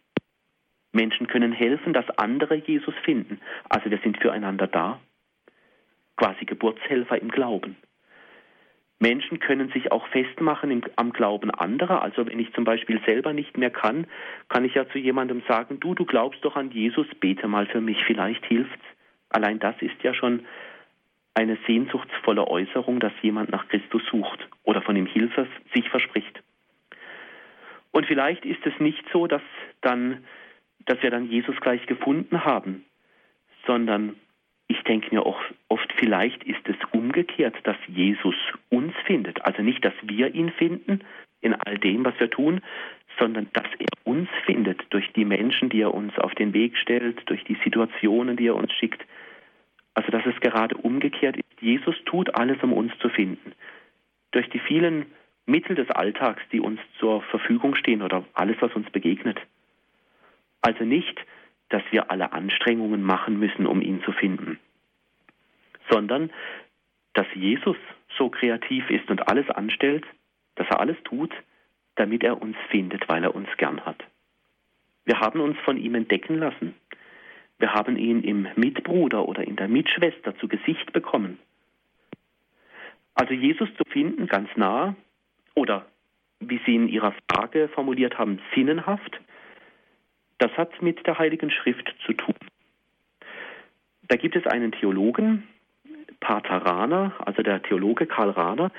Menschen können helfen, dass andere Jesus finden. Also wir sind füreinander da. Quasi Geburtshelfer im Glauben. Menschen können sich auch festmachen im, am Glauben anderer. Also wenn ich zum Beispiel selber nicht mehr kann, kann ich ja zu jemandem sagen, du, du glaubst doch an Jesus, bete mal für mich, vielleicht hilft's. Allein das ist ja schon eine sehnsuchtsvolle Äußerung, dass jemand nach Christus sucht oder von ihm Hilfe sich verspricht. Und vielleicht ist es nicht so, dass dann, dass wir dann Jesus gleich gefunden haben, sondern ich denke mir auch oft, vielleicht ist es umgekehrt, dass Jesus uns findet. Also nicht, dass wir ihn finden in all dem, was wir tun, sondern dass er uns findet durch die Menschen, die er uns auf den Weg stellt, durch die Situationen, die er uns schickt, also dass es gerade umgekehrt ist. Jesus tut alles, um uns zu finden. Durch die vielen Mittel des Alltags, die uns zur Verfügung stehen oder alles, was uns begegnet. Also nicht, dass wir alle Anstrengungen machen müssen, um ihn zu finden, sondern dass Jesus so kreativ ist und alles anstellt, dass er alles tut, damit er uns findet, weil er uns gern hat. Wir haben uns von ihm entdecken lassen. Wir haben ihn im Mitbruder oder in der Mitschwester zu Gesicht bekommen. Also Jesus zu finden, ganz nah, oder wie Sie in Ihrer Frage formuliert haben, sinnenhaft, das hat mit der Heiligen Schrift zu tun. Da gibt es einen Theologen, Pater Rahner, also der Theologe Karl Rahner,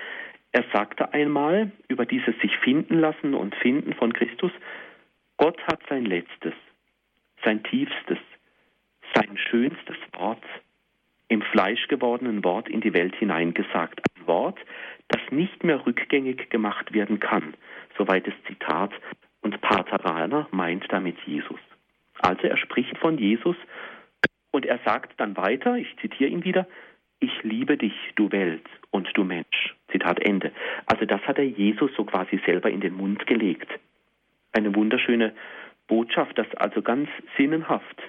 er sagte einmal über dieses sich finden lassen und finden von Christus, Gott hat sein letztes, sein tiefstes, sein schönstes Wort im Fleisch gewordenen Wort in die Welt hineingesagt. Ein Wort, das nicht mehr rückgängig gemacht werden kann. Soweit das Zitat. Und Pater Rahner meint damit Jesus. Also er spricht von Jesus und er sagt dann weiter, ich zitiere ihn wieder, ich liebe dich, du Welt und du Mensch. Zitat Ende. Also das hat er Jesus so quasi selber in den Mund gelegt. Eine wunderschöne Botschaft, das also ganz sinnenhaft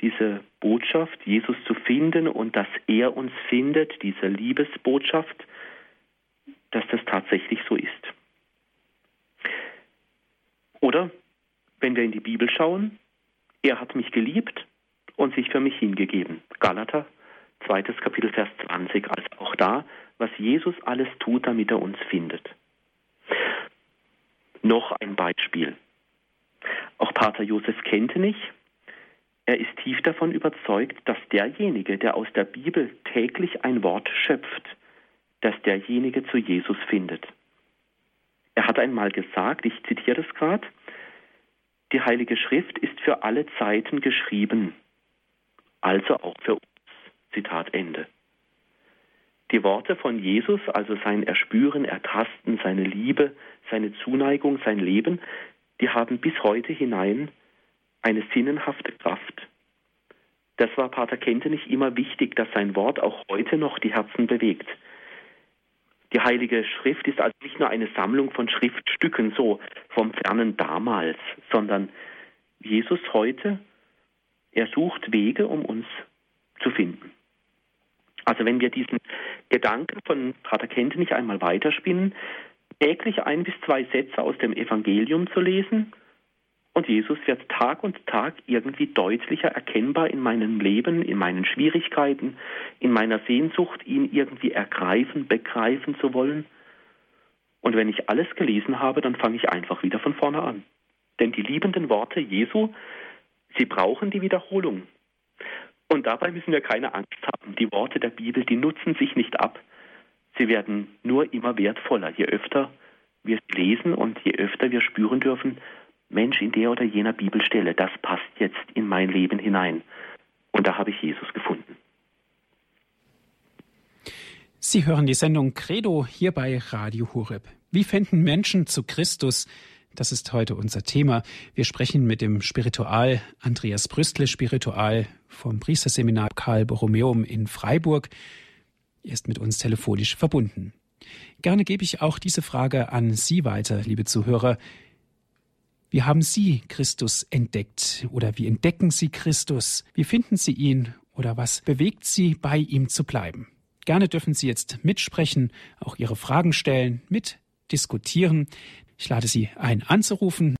diese Botschaft, Jesus zu finden und dass er uns findet, diese Liebesbotschaft, dass das tatsächlich so ist. Oder wenn wir in die Bibel schauen, er hat mich geliebt und sich für mich hingegeben. Galater, zweites Kapitel, Vers 20. Also auch da, was Jesus alles tut, damit er uns findet. Noch ein Beispiel. Auch Pater Josef Kentenich er ist tief davon überzeugt, dass derjenige, der aus der Bibel täglich ein Wort schöpft, dass derjenige zu Jesus findet. Er hat einmal gesagt, ich zitiere das gerade, die Heilige Schrift ist für alle Zeiten geschrieben, also auch für uns. Zitat Ende. Die Worte von Jesus, also sein Erspüren, Ertasten, seine Liebe, seine Zuneigung, sein Leben, die haben bis heute hinein eine sinnenhafte Kraft. Das war Pater Kentenich immer wichtig, dass sein Wort auch heute noch die Herzen bewegt. Die Heilige Schrift ist also nicht nur eine Sammlung von Schriftstücken, so vom fernen damals, sondern Jesus heute Er sucht Wege, um uns zu finden. Also wenn wir diesen Gedanken von Pater Kentenich einmal weiterspinnen, täglich ein bis zwei Sätze aus dem Evangelium zu lesen, und Jesus wird Tag und Tag irgendwie deutlicher erkennbar in meinem Leben, in meinen Schwierigkeiten, in meiner Sehnsucht, ihn irgendwie ergreifen, begreifen zu wollen. Und wenn ich alles gelesen habe, dann fange ich einfach wieder von vorne an. Denn die liebenden Worte Jesu, sie brauchen die Wiederholung. Und dabei müssen wir keine Angst haben. Die Worte der Bibel, die nutzen sich nicht ab. Sie werden nur immer wertvoller, je öfter wir sie lesen und je öfter wir spüren dürfen, Mensch, in der oder jener Bibelstelle, das passt jetzt in mein Leben hinein. Und da habe ich Jesus gefunden. Sie hören die Sendung Credo hier bei Radio Horeb. Wie finden Menschen zu Christus? Das ist heute unser Thema. Wir sprechen mit dem Spiritual Andreas Brüstle, Spiritual vom Priesterseminar Karl Borromeum in Freiburg. Er ist mit uns telefonisch verbunden. Gerne gebe ich auch diese Frage an Sie weiter, liebe Zuhörer. Wie haben Sie Christus entdeckt oder wie entdecken Sie Christus? Wie finden Sie ihn oder was bewegt Sie, bei ihm zu bleiben? Gerne dürfen Sie jetzt mitsprechen, auch Ihre Fragen stellen, mitdiskutieren. Ich lade Sie ein, anzurufen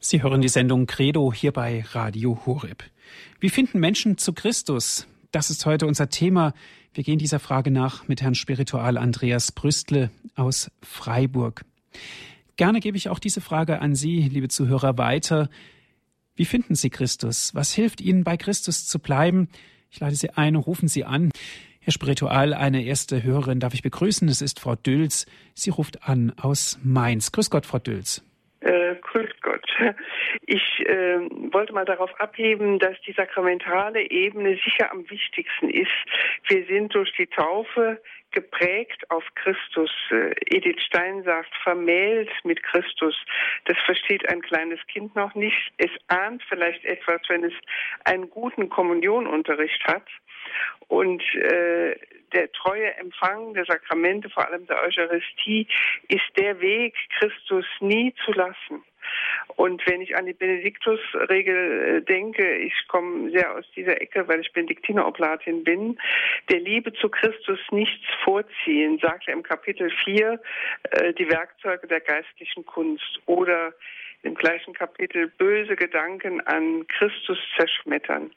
Sie hören die Sendung Credo hier bei Radio Horeb. Wie finden Menschen zu Christus? Das ist heute unser Thema. Wir gehen dieser Frage nach mit Herrn Spiritual Andreas Brüstle aus Freiburg. Gerne gebe ich auch diese Frage an Sie, liebe Zuhörer, weiter. Wie finden Sie Christus? Was hilft Ihnen, bei Christus zu bleiben? Ich lade Sie ein, rufen Sie an. Herr Spiritual, eine erste Hörerin darf ich begrüßen. Es ist Frau Dülz. Sie ruft an aus Mainz. Grüß Gott, Frau Dülz. Ich äh, wollte mal darauf abheben, dass die sakramentale Ebene sicher am wichtigsten ist. Wir sind durch die Taufe geprägt auf Christus. Äh, Edith Stein sagt, vermählt mit Christus. Das versteht ein kleines Kind noch nicht. Es ahnt vielleicht etwas, wenn es einen guten Kommunionunterricht hat. Und äh, der treue Empfang der Sakramente, vor allem der Eucharistie, ist der Weg, Christus nie zu lassen. Und wenn ich an die Benediktusregel äh, denke, ich komme sehr aus dieser Ecke, weil ich Benediktineroplatin bin, der Liebe zu Christus nichts vorziehen, sagt er im Kapitel 4 äh, die Werkzeuge der geistlichen Kunst. Oder im gleichen Kapitel böse Gedanken an Christus zerschmettern.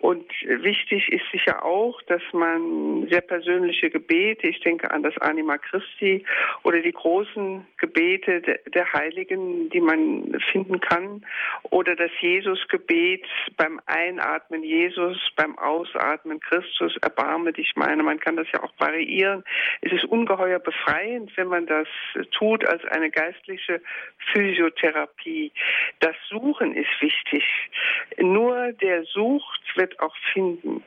Und wichtig ist sicher auch, dass man sehr persönliche Gebete, ich denke an das Anima Christi oder die großen Gebete der Heiligen, die man finden kann, oder das Jesusgebet beim Einatmen Jesus, beim Ausatmen Christus, erbarme dich meine. Man kann das ja auch variieren. Es ist ungeheuer befreiend, wenn man das tut als eine geistliche Physiotherapie. Das Suchen ist wichtig. Nur der sucht, wird wird auch finden.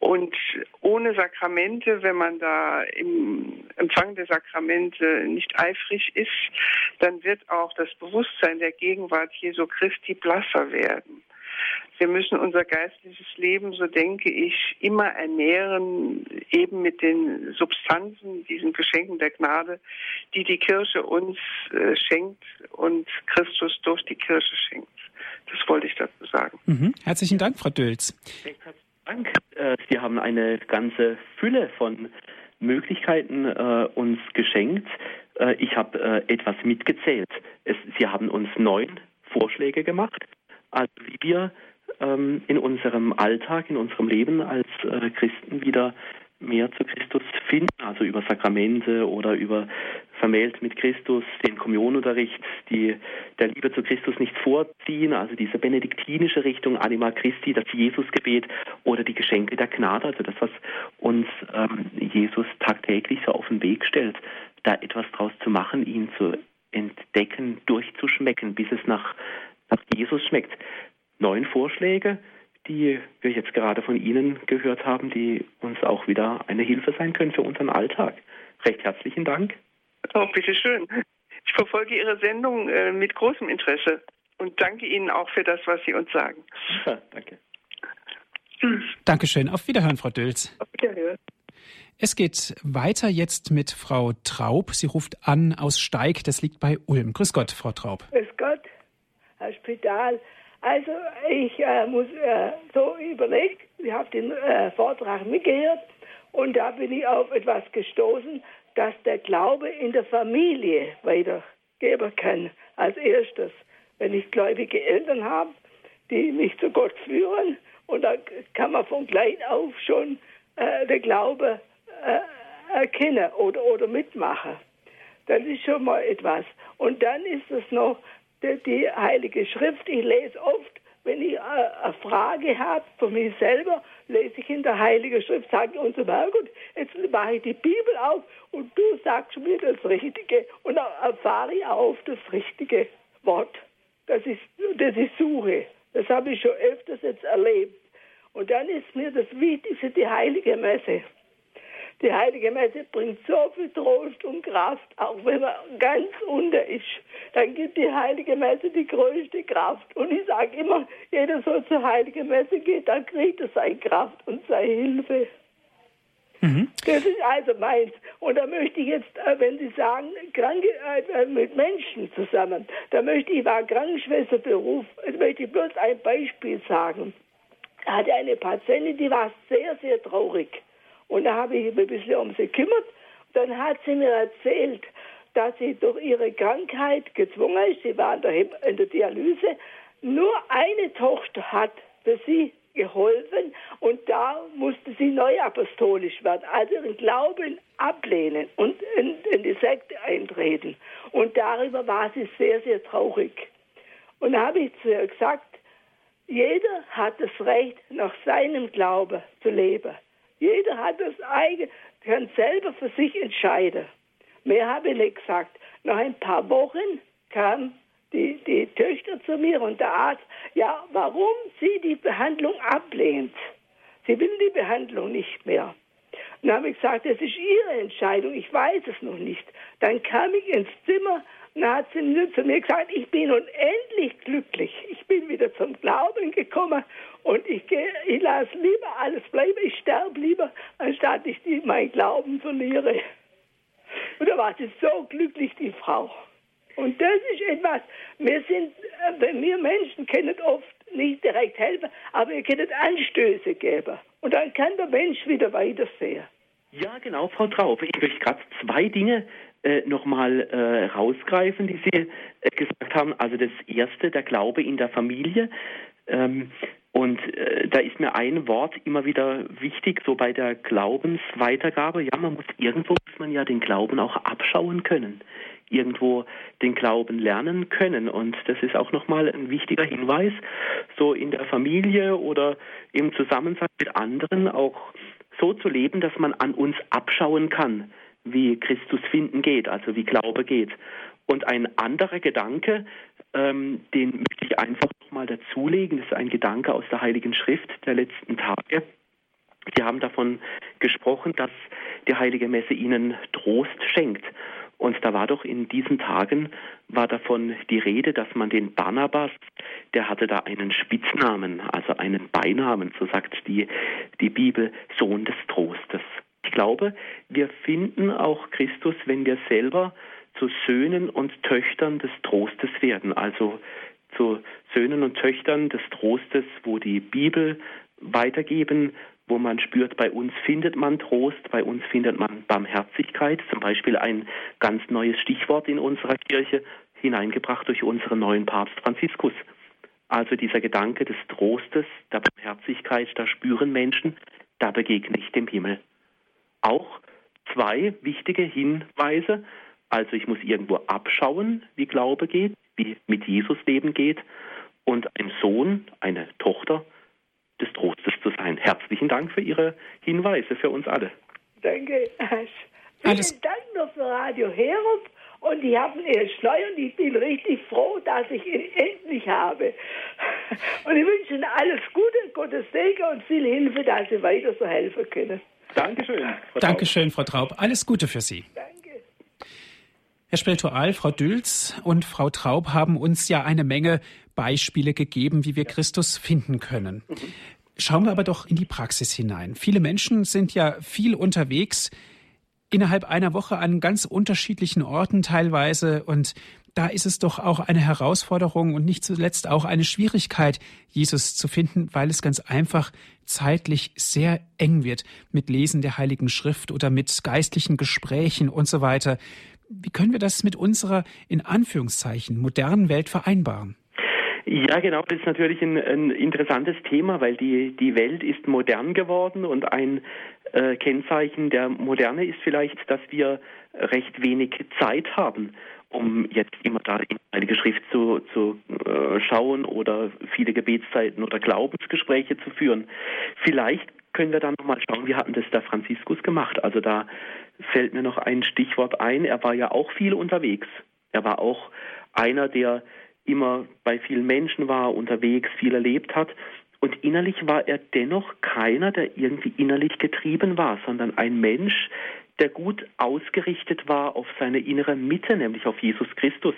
Und ohne Sakramente, wenn man da im Empfang der Sakramente nicht eifrig ist, dann wird auch das Bewusstsein der Gegenwart Jesu Christi blasser werden. Wir müssen unser geistliches Leben, so denke ich, immer ernähren, eben mit den Substanzen, diesen Geschenken der Gnade, die die Kirche uns äh, schenkt und Christus durch die Kirche schenkt. Das wollte ich dazu sagen. Mhm. Herzlichen Dank, Frau Dülz. Dank. Äh, Sie haben eine ganze Fülle von Möglichkeiten äh, uns geschenkt. Äh, ich habe äh, etwas mitgezählt. Es, Sie haben uns neun Vorschläge gemacht, also wie wir ähm, in unserem Alltag, in unserem Leben als äh, Christen wieder mehr zu Christus finden, also über Sakramente oder über vermählt mit Christus, den Kommunionunterricht, die der Liebe zu Christus nichts vorziehen, also diese benediktinische Richtung, Anima Christi, das Jesusgebet oder die Geschenke der Gnade, also das, was uns ähm, Jesus tagtäglich so auf den Weg stellt, da etwas draus zu machen, ihn zu entdecken, durchzuschmecken, bis es nach, nach Jesus schmeckt. Neun Vorschläge, die wir jetzt gerade von Ihnen gehört haben, die uns auch wieder eine Hilfe sein können für unseren Alltag. Recht herzlichen Dank. Oh, bitteschön. Ich verfolge Ihre Sendung äh, mit großem Interesse und danke Ihnen auch für das, was Sie uns sagen. Ja, danke. Dankeschön. Auf Wiederhören, Frau Dülz. Auf Wiederhören. Es geht weiter jetzt mit Frau Traub. Sie ruft an aus Steig, das liegt bei Ulm. Grüß Gott, Frau Traub. Grüß Gott, Herr Spital. Also ich äh, muss äh, so überlegen, ich habe den äh, Vortrag mitgehört und da bin ich auf etwas gestoßen, dass der Glaube in der Familie weitergeben kann. Als erstes, wenn ich gläubige Eltern habe, die mich zu Gott führen und da kann man von klein auf schon äh, den Glaube äh, erkennen oder, oder mitmachen. Das ist schon mal etwas. Und dann ist es noch die, Heilige Schrift. Ich lese oft, wenn ich äh, eine Frage habe von mir selber, lese ich in der Heiligen Schrift, sage uns, Herrgott, jetzt mache ich die Bibel auf und du sagst mir das Richtige und dann erfahre ich auf das richtige Wort. Das ist, das ist Suche. Das habe ich schon öfters jetzt erlebt. Und dann ist mir das Wichtigste die Heilige Messe. Die Heilige Messe bringt so viel Trost und Kraft, auch wenn man ganz unten ist. Dann gibt die Heilige Messe die größte Kraft. Und ich sage immer, jeder soll zur Heiligen Messe gehen, dann kriegt er seine Kraft und seine Hilfe. Mhm. Das ist also meins. Und da möchte ich jetzt, äh, wenn Sie sagen, Kranke, äh, mit Menschen zusammen, da möchte ich, war Krankenschwesterberuf, jetzt möchte ich bloß ein Beispiel sagen. Ich hatte eine Patientin, die war sehr, sehr traurig. Und da habe ich mich ein bisschen um sie gekümmert. Dann hat sie mir erzählt, dass sie durch ihre Krankheit gezwungen ist, sie war in der, in der Dialyse, nur eine Tochter hat für sie geholfen und da musste sie neu apostolisch werden, also ihren Glauben ablehnen und in, in, die Sekte eintreten. Und darüber war sie sehr, sehr traurig. Und da habe ich zu ihr gesagt, jeder hat das Recht, nach seinem Glauben zu leben. Jeder hat das eigene, kann selber für sich entscheiden. Mehr habe ich nicht gesagt. Nach ein paar Wochen kam die, die Töchter zu mir und der Arzt, ja, warum sie die Behandlung ablehnt. Sie will die Behandlung nicht mehr. Und dann habe ich gesagt, das ist ihre Entscheidung, ich weiß es noch nicht. Dann kam ich ins Zimmer dann hat sie zu mir gesagt, ich bin unendlich glücklich. Ich bin wieder zum Glauben gekommen und ich, ich lasse lieber alles bleiben, ich sterbe lieber, anstatt ich die, meinen Glauben verliere. Und da war sie so glücklich, die Frau. Und das ist etwas, wir sind, äh, wir Menschen können oft nicht direkt helfen, aber wir können Anstöße geben. Und dann kann der Mensch wieder weitersehen. Ja, genau, Frau Traub. Ich möchte gerade zwei Dinge äh, nochmal äh, rausgreifen, die Sie äh, gesagt haben. Also das erste, der Glaube in der Familie. Ähm, und äh, da ist mir ein Wort immer wieder wichtig, so bei der Glaubensweitergabe. Ja, man muss irgendwo muss man ja den Glauben auch abschauen können, irgendwo den Glauben lernen können. Und das ist auch nochmal ein wichtiger Hinweis, so in der Familie oder im Zusammensein mit anderen auch so zu leben, dass man an uns abschauen kann, wie Christus finden geht, also wie Glaube geht. Und ein anderer Gedanke, ähm, den möchte ich einfach nochmal dazulegen. Das ist ein Gedanke aus der Heiligen Schrift der letzten Tage. Sie haben davon gesprochen, dass die Heilige Messe ihnen Trost schenkt. Und da war doch in diesen Tagen, war davon die Rede, dass man den Barnabas, der hatte da einen Spitznamen, also einen Beinamen, so sagt die, die Bibel, Sohn des Trostes. Ich glaube, wir finden auch Christus, wenn wir selber zu Söhnen und Töchtern des Trostes werden, also zu Söhnen und Töchtern des Trostes, wo die Bibel weitergeben, wo man spürt, bei uns findet man Trost, bei uns findet man Barmherzigkeit, zum Beispiel ein ganz neues Stichwort in unserer Kirche, hineingebracht durch unseren neuen Papst Franziskus. Also dieser Gedanke des Trostes, der Barmherzigkeit, da spüren Menschen, da begegne ich dem Himmel. Auch zwei wichtige Hinweise also ich muss irgendwo abschauen, wie Glaube geht, wie mit Jesus Leben geht und ein Sohn, eine Tochter des Trostes zu sein. Herzlichen Dank für Ihre Hinweise für uns alle. Danke. Vielen Dank noch für Radio Herup und ich habe einen Schleuer und ich bin richtig froh, dass ich ihn endlich habe. Und ich wünsche Ihnen alles Gute, Gottes Segen und viel Hilfe, dass Sie weiter so helfen können. Dankeschön. Frau Dankeschön, Frau Traub. Alles Gute für Sie. Danke. Herr Spiritual, Frau Dülz und Frau Traub haben uns ja eine Menge Beispiele gegeben, wie wir Christus finden können. Schauen wir aber doch in die Praxis hinein. Viele Menschen sind ja viel unterwegs, innerhalb einer Woche an ganz unterschiedlichen Orten teilweise und da ist es doch auch eine Herausforderung und nicht zuletzt auch eine Schwierigkeit, Jesus zu finden, weil es ganz einfach zeitlich sehr eng wird mit Lesen der Heiligen Schrift oder mit geistlichen Gesprächen und so weiter. Wie können wir das mit unserer, in Anführungszeichen, modernen Welt vereinbaren? Ja, genau, das ist natürlich ein, ein, interessantes Thema, weil die, die Welt ist modern geworden und ein äh, Kennzeichen der Moderne ist vielleicht, dass wir recht wenig Zeit haben, um jetzt immer da in Heilige Schrift zu, zu äh, schauen oder viele Gebetszeiten oder Glaubensgespräche zu führen. Vielleicht können wir dann nochmal schauen, wie hat denn das der Franziskus gemacht? Also da fällt mir noch ein Stichwort ein. Er war ja auch viel unterwegs. Er war auch einer, der immer bei vielen Menschen war, unterwegs, viel erlebt hat. Und innerlich war er dennoch keiner, der irgendwie innerlich getrieben war, sondern ein Mensch, der gut ausgerichtet war auf seine innere Mitte, nämlich auf Jesus Christus.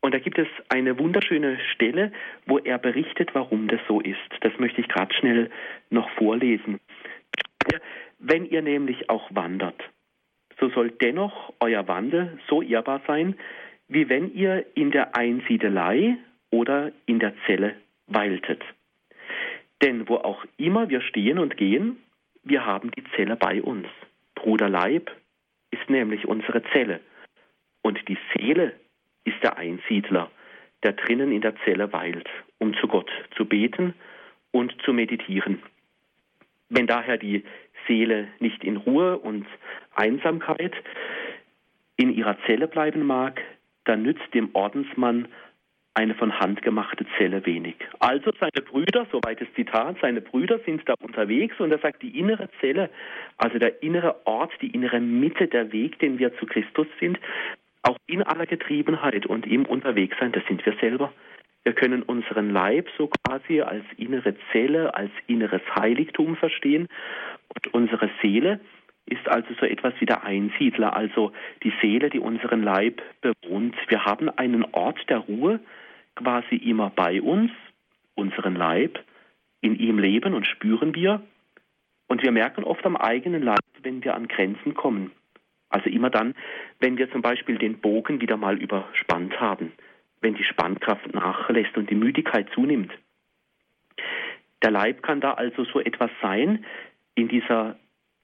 Und da gibt es eine wunderschöne Stelle, wo er berichtet, warum das so ist. Das möchte ich gerade schnell noch vorlesen. Wenn ihr nämlich auch wandert, so soll dennoch euer Wandel so ehrbar sein, wie wenn ihr in der Einsiedelei oder in der Zelle weiltet. Denn wo auch immer wir stehen und gehen, wir haben die Zelle bei uns. Bruder Leib ist nämlich unsere Zelle und die Seele ist der Einsiedler, der drinnen in der Zelle weilt, um zu Gott zu beten und zu meditieren. Wenn daher die Seele nicht in Ruhe und Einsamkeit in ihrer Zelle bleiben mag, dann nützt dem Ordensmann eine von Hand gemachte Zelle wenig. Also seine Brüder, soweit das Zitat, seine Brüder sind da unterwegs und er sagt, die innere Zelle, also der innere Ort, die innere Mitte, der Weg, den wir zu Christus sind, auch in aller Getriebenheit und im Unterwegssein, das sind wir selber. Wir können unseren Leib so quasi als innere Zelle, als inneres Heiligtum verstehen und unsere Seele ist also so etwas wie der Einsiedler, also die Seele, die unseren Leib bewohnt. Wir haben einen Ort der Ruhe quasi immer bei uns, unseren Leib, in ihm leben und spüren wir. Und wir merken oft am eigenen Leib, wenn wir an Grenzen kommen. Also immer dann, wenn wir zum Beispiel den Bogen wieder mal überspannt haben, wenn die Spannkraft nachlässt und die Müdigkeit zunimmt. Der Leib kann da also so etwas sein, in dieser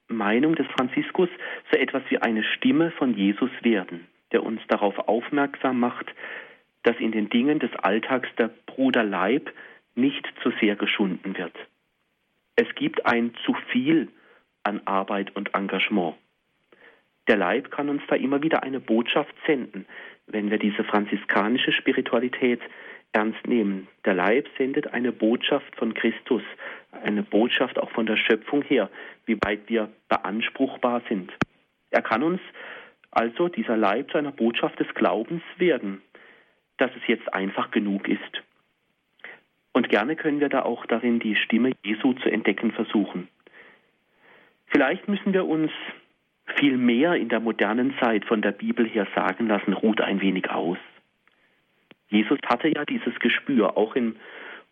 Meinung des Franziskus, so etwas wie eine Stimme von Jesus werden, der uns darauf aufmerksam macht, dass in den Dingen des Alltags der Bruder Leib nicht zu sehr geschunden wird. Es gibt ein zu viel an Arbeit und Engagement. Der Leib kann uns da immer wieder eine Botschaft senden, wenn wir diese franziskanische Spiritualität ernst nehmen. Der Leib sendet eine Botschaft von Christus, eine Botschaft auch von der Schöpfung her, wie weit wir beanspruchbar sind. Er kann uns also dieser Leib zu einer Botschaft des Glaubens werden, dass es jetzt einfach genug ist. Und gerne können wir da auch darin die Stimme Jesu zu entdecken versuchen. Vielleicht müssen wir uns viel mehr in der modernen Zeit von der Bibel her sagen lassen, ruht ein wenig aus. Jesus hatte ja dieses Gespür, auch im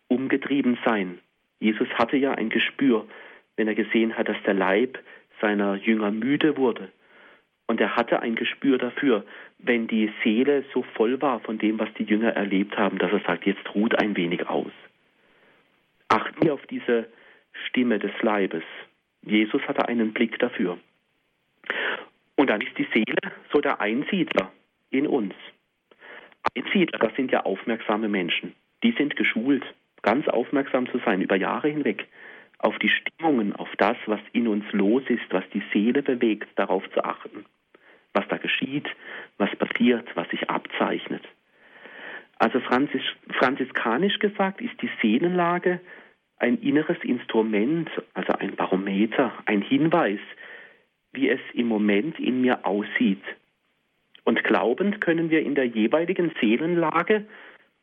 Umgetriebensein. Jesus hatte ja ein Gespür, wenn er gesehen hat, dass der Leib seiner Jünger müde wurde. Und er hatte ein Gespür dafür, wenn die Seele so voll war von dem, was die Jünger erlebt haben, dass er sagt, jetzt ruht ein wenig aus. Achten wir auf diese Stimme des Leibes. Jesus hatte einen Blick dafür. Und dann ist die Seele so der Einsiedler in uns. Einsiedler, das sind ja aufmerksame Menschen. Die sind geschult, ganz aufmerksam zu sein über Jahre hinweg auf die Stimmungen, auf das, was in uns los ist, was die Seele bewegt, darauf zu achten, was da geschieht, was passiert, was sich abzeichnet. Also Franzis, franziskanisch gesagt ist die Seelenlage ein inneres Instrument, also ein Barometer, ein Hinweis, wie es im Moment in mir aussieht. Und glaubend können wir in der jeweiligen Seelenlage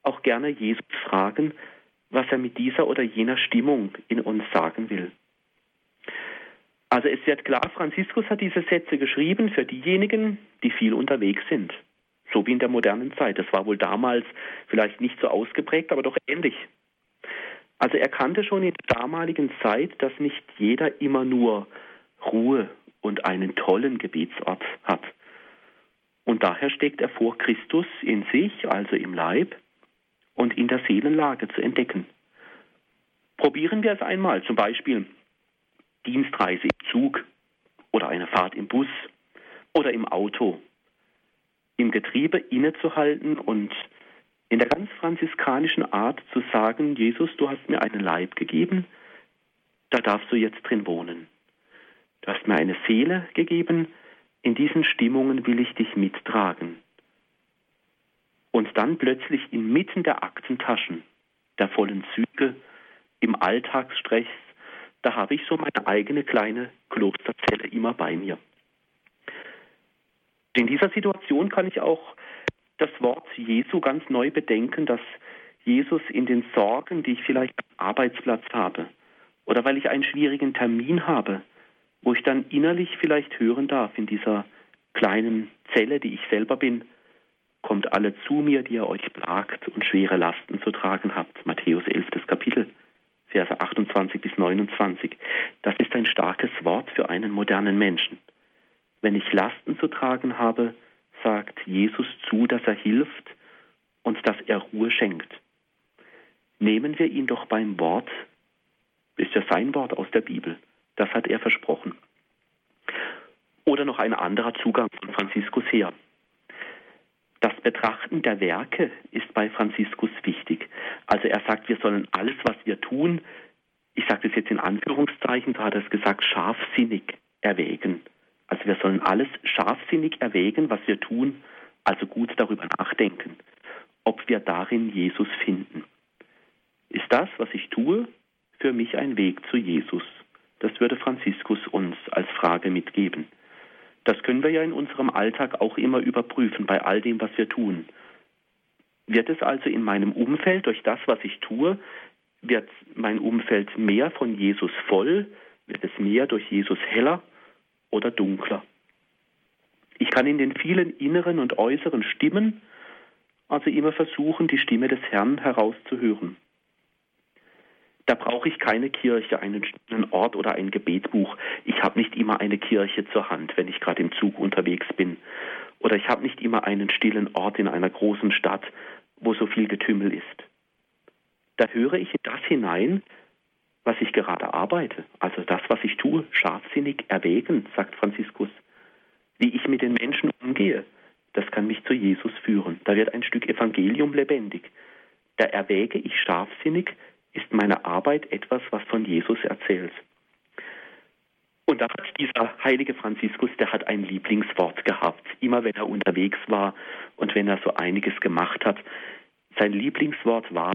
auch gerne Jesus fragen, was er mit dieser oder jener Stimmung in uns sagen will. Also es wird klar, Franziskus hat diese Sätze geschrieben für diejenigen, die viel unterwegs sind. So wie in der modernen Zeit. Das war wohl damals vielleicht nicht so ausgeprägt, aber doch ähnlich. Also er kannte schon in der damaligen Zeit, dass nicht jeder immer nur Ruhe und einen tollen Gebetsort hat. Und daher steckt er vor, Christus in sich, also im Leib, und in der Seelenlage zu entdecken. Probieren wir es einmal, zum Beispiel Dienstreise im Zug oder eine Fahrt im Bus oder im Auto. Im Getriebe innezuhalten und in der ganz franziskanischen Art zu sagen, Jesus, du hast mir einen Leib gegeben, da darfst du jetzt drin wohnen. Du hast mir eine Seele gegeben, in diesen Stimmungen will ich dich mittragen. Und dann plötzlich inmitten der Aktentaschen, der vollen Züge, im Alltagsstress, da habe ich so meine eigene kleine Klosterzelle immer bei mir. In dieser Situation kann ich auch das Wort Jesu ganz neu bedenken, dass Jesus in den Sorgen, die ich vielleicht am Arbeitsplatz habe, oder weil ich einen schwierigen Termin habe, wo ich dann innerlich vielleicht hören darf in dieser kleinen Zelle, die ich selber bin, kommt alle zu mir, die ihr euch plagt und schwere Lasten zu tragen habt. Matthäus 11. Kapitel, Verse 28 bis 29. Das ist ein starkes Wort für einen modernen Menschen. Wenn ich Lasten zu tragen habe, sagt Jesus zu, dass er hilft und dass er Ruhe schenkt. Nehmen wir ihn doch beim Wort, ist ja sein Wort aus der Bibel. Das hat er versprochen. Oder noch ein anderer Zugang von Franziskus her. Das Betrachten der Werke ist bei Franziskus wichtig. Also er sagt, wir sollen alles, was wir tun, ich sage das jetzt in Anführungszeichen, so hat er es gesagt, scharfsinnig erwägen. Also wir sollen alles scharfsinnig erwägen, was wir tun, also gut darüber nachdenken, ob wir darin Jesus finden. Ist das, was ich tue, für mich ein Weg zu Jesus? Das würde Franziskus uns als Frage mitgeben. Das können wir ja in unserem Alltag auch immer überprüfen bei all dem, was wir tun. Wird es also in meinem Umfeld durch das, was ich tue, wird mein Umfeld mehr von Jesus voll? Wird es mehr durch Jesus heller oder dunkler? Ich kann in den vielen inneren und äußeren Stimmen also immer versuchen, die Stimme des Herrn herauszuhören. Da brauche ich keine Kirche, einen, Ort oder ein Gebetbuch. Ich habe nicht immer eine Kirche zur Hand, wenn ich gerade im Zug unterwegs bin. Oder ich habe nicht immer einen stillen Ort in einer großen Stadt, wo so viel Getümmel ist. Da höre ich in das hinein, was ich gerade arbeite, also das, was ich tue, scharfsinnig erwägen, sagt Franziskus. Wie ich mit den Menschen umgehe, das kann mich zu Jesus führen. Da wird ein Stück Evangelium lebendig. Da erwäge ich scharfsinnig, ist meine Arbeit etwas, was von Jesus erzählt. Und da hat dieser heilige Franziskus, der hat ein Lieblingswort gehabt. Immer wenn er unterwegs war und wenn er so einiges gemacht hat, sein Lieblingswort war,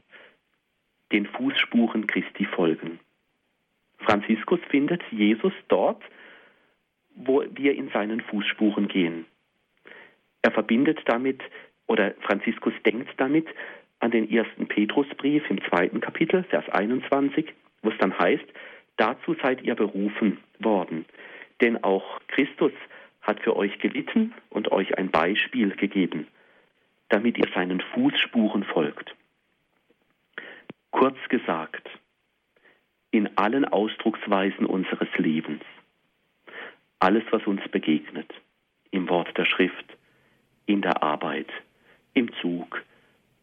den Fußspuren Christi folgen. Franziskus findet Jesus dort, wo wir in seinen Fußspuren gehen. Er verbindet damit, oder Franziskus denkt damit an den ersten Petrusbrief im zweiten Kapitel, Vers 21, wo es dann heißt, dazu seid ihr berufen worden, denn auch Christus hat für euch gelitten und euch ein Beispiel gegeben, damit ihr seinen Fußspuren folgt. Kurz gesagt, in allen Ausdrucksweisen unseres Lebens, alles, was uns begegnet, im Wort der Schrift, in der Arbeit, im Zug,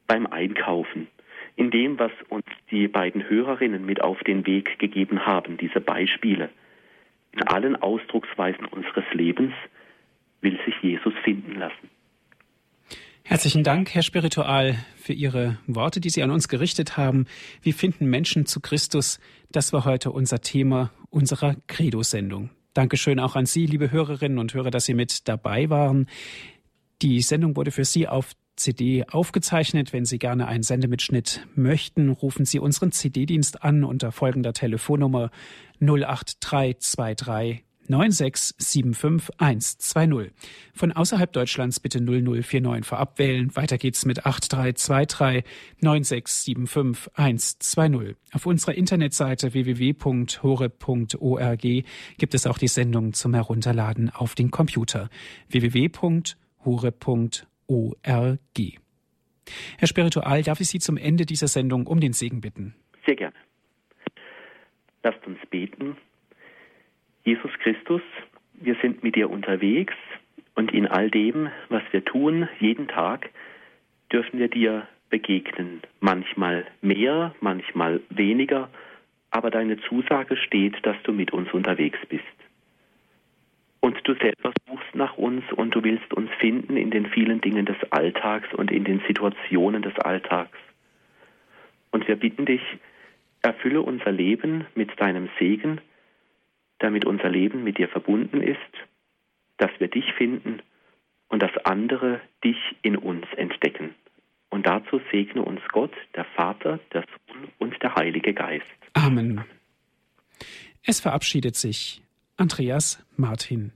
beim Einkaufen, in dem, was uns die beiden Hörerinnen mit auf den Weg gegeben haben, diese Beispiele. In allen Ausdrucksweisen unseres Lebens will sich Jesus finden lassen. Herzlichen Dank, Herr Spiritual, für Ihre Worte, die Sie an uns gerichtet haben. Wie finden Menschen zu Christus? Das war heute unser Thema unserer Credo-Sendung. Dankeschön auch an Sie, liebe Hörerinnen und Hörer, dass Sie mit dabei waren. Die Sendung wurde für Sie auf CD aufgezeichnet. Wenn Sie gerne einen Sendemitschnitt möchten, rufen Sie unseren CD-Dienst an unter folgender Telefonnummer 08323 9675120. Von außerhalb Deutschlands bitte 0049 vorab wählen. Weiter geht's mit 8323 9675120. Auf unserer Internetseite www.hore.org gibt es auch die Sendung zum Herunterladen auf den Computer. www.hore.org. Herr Spiritual, darf ich Sie zum Ende dieser Sendung um den Segen bitten? Sehr gerne. Lasst uns beten. Jesus Christus, wir sind mit dir unterwegs und in all dem, was wir tun, jeden Tag, dürfen wir dir begegnen. Manchmal mehr, manchmal weniger, aber deine Zusage steht, dass du mit uns unterwegs bist. Und du selber suchst nach uns und du willst uns finden in den vielen Dingen des Alltags und in den Situationen des Alltags. Und wir bitten dich, erfülle unser Leben mit deinem Segen, damit unser Leben mit dir verbunden ist, dass wir dich finden und dass andere dich in uns entdecken. Und dazu segne uns Gott, der Vater, der Sohn und der Heilige Geist. Amen. Es verabschiedet sich Andreas Martin.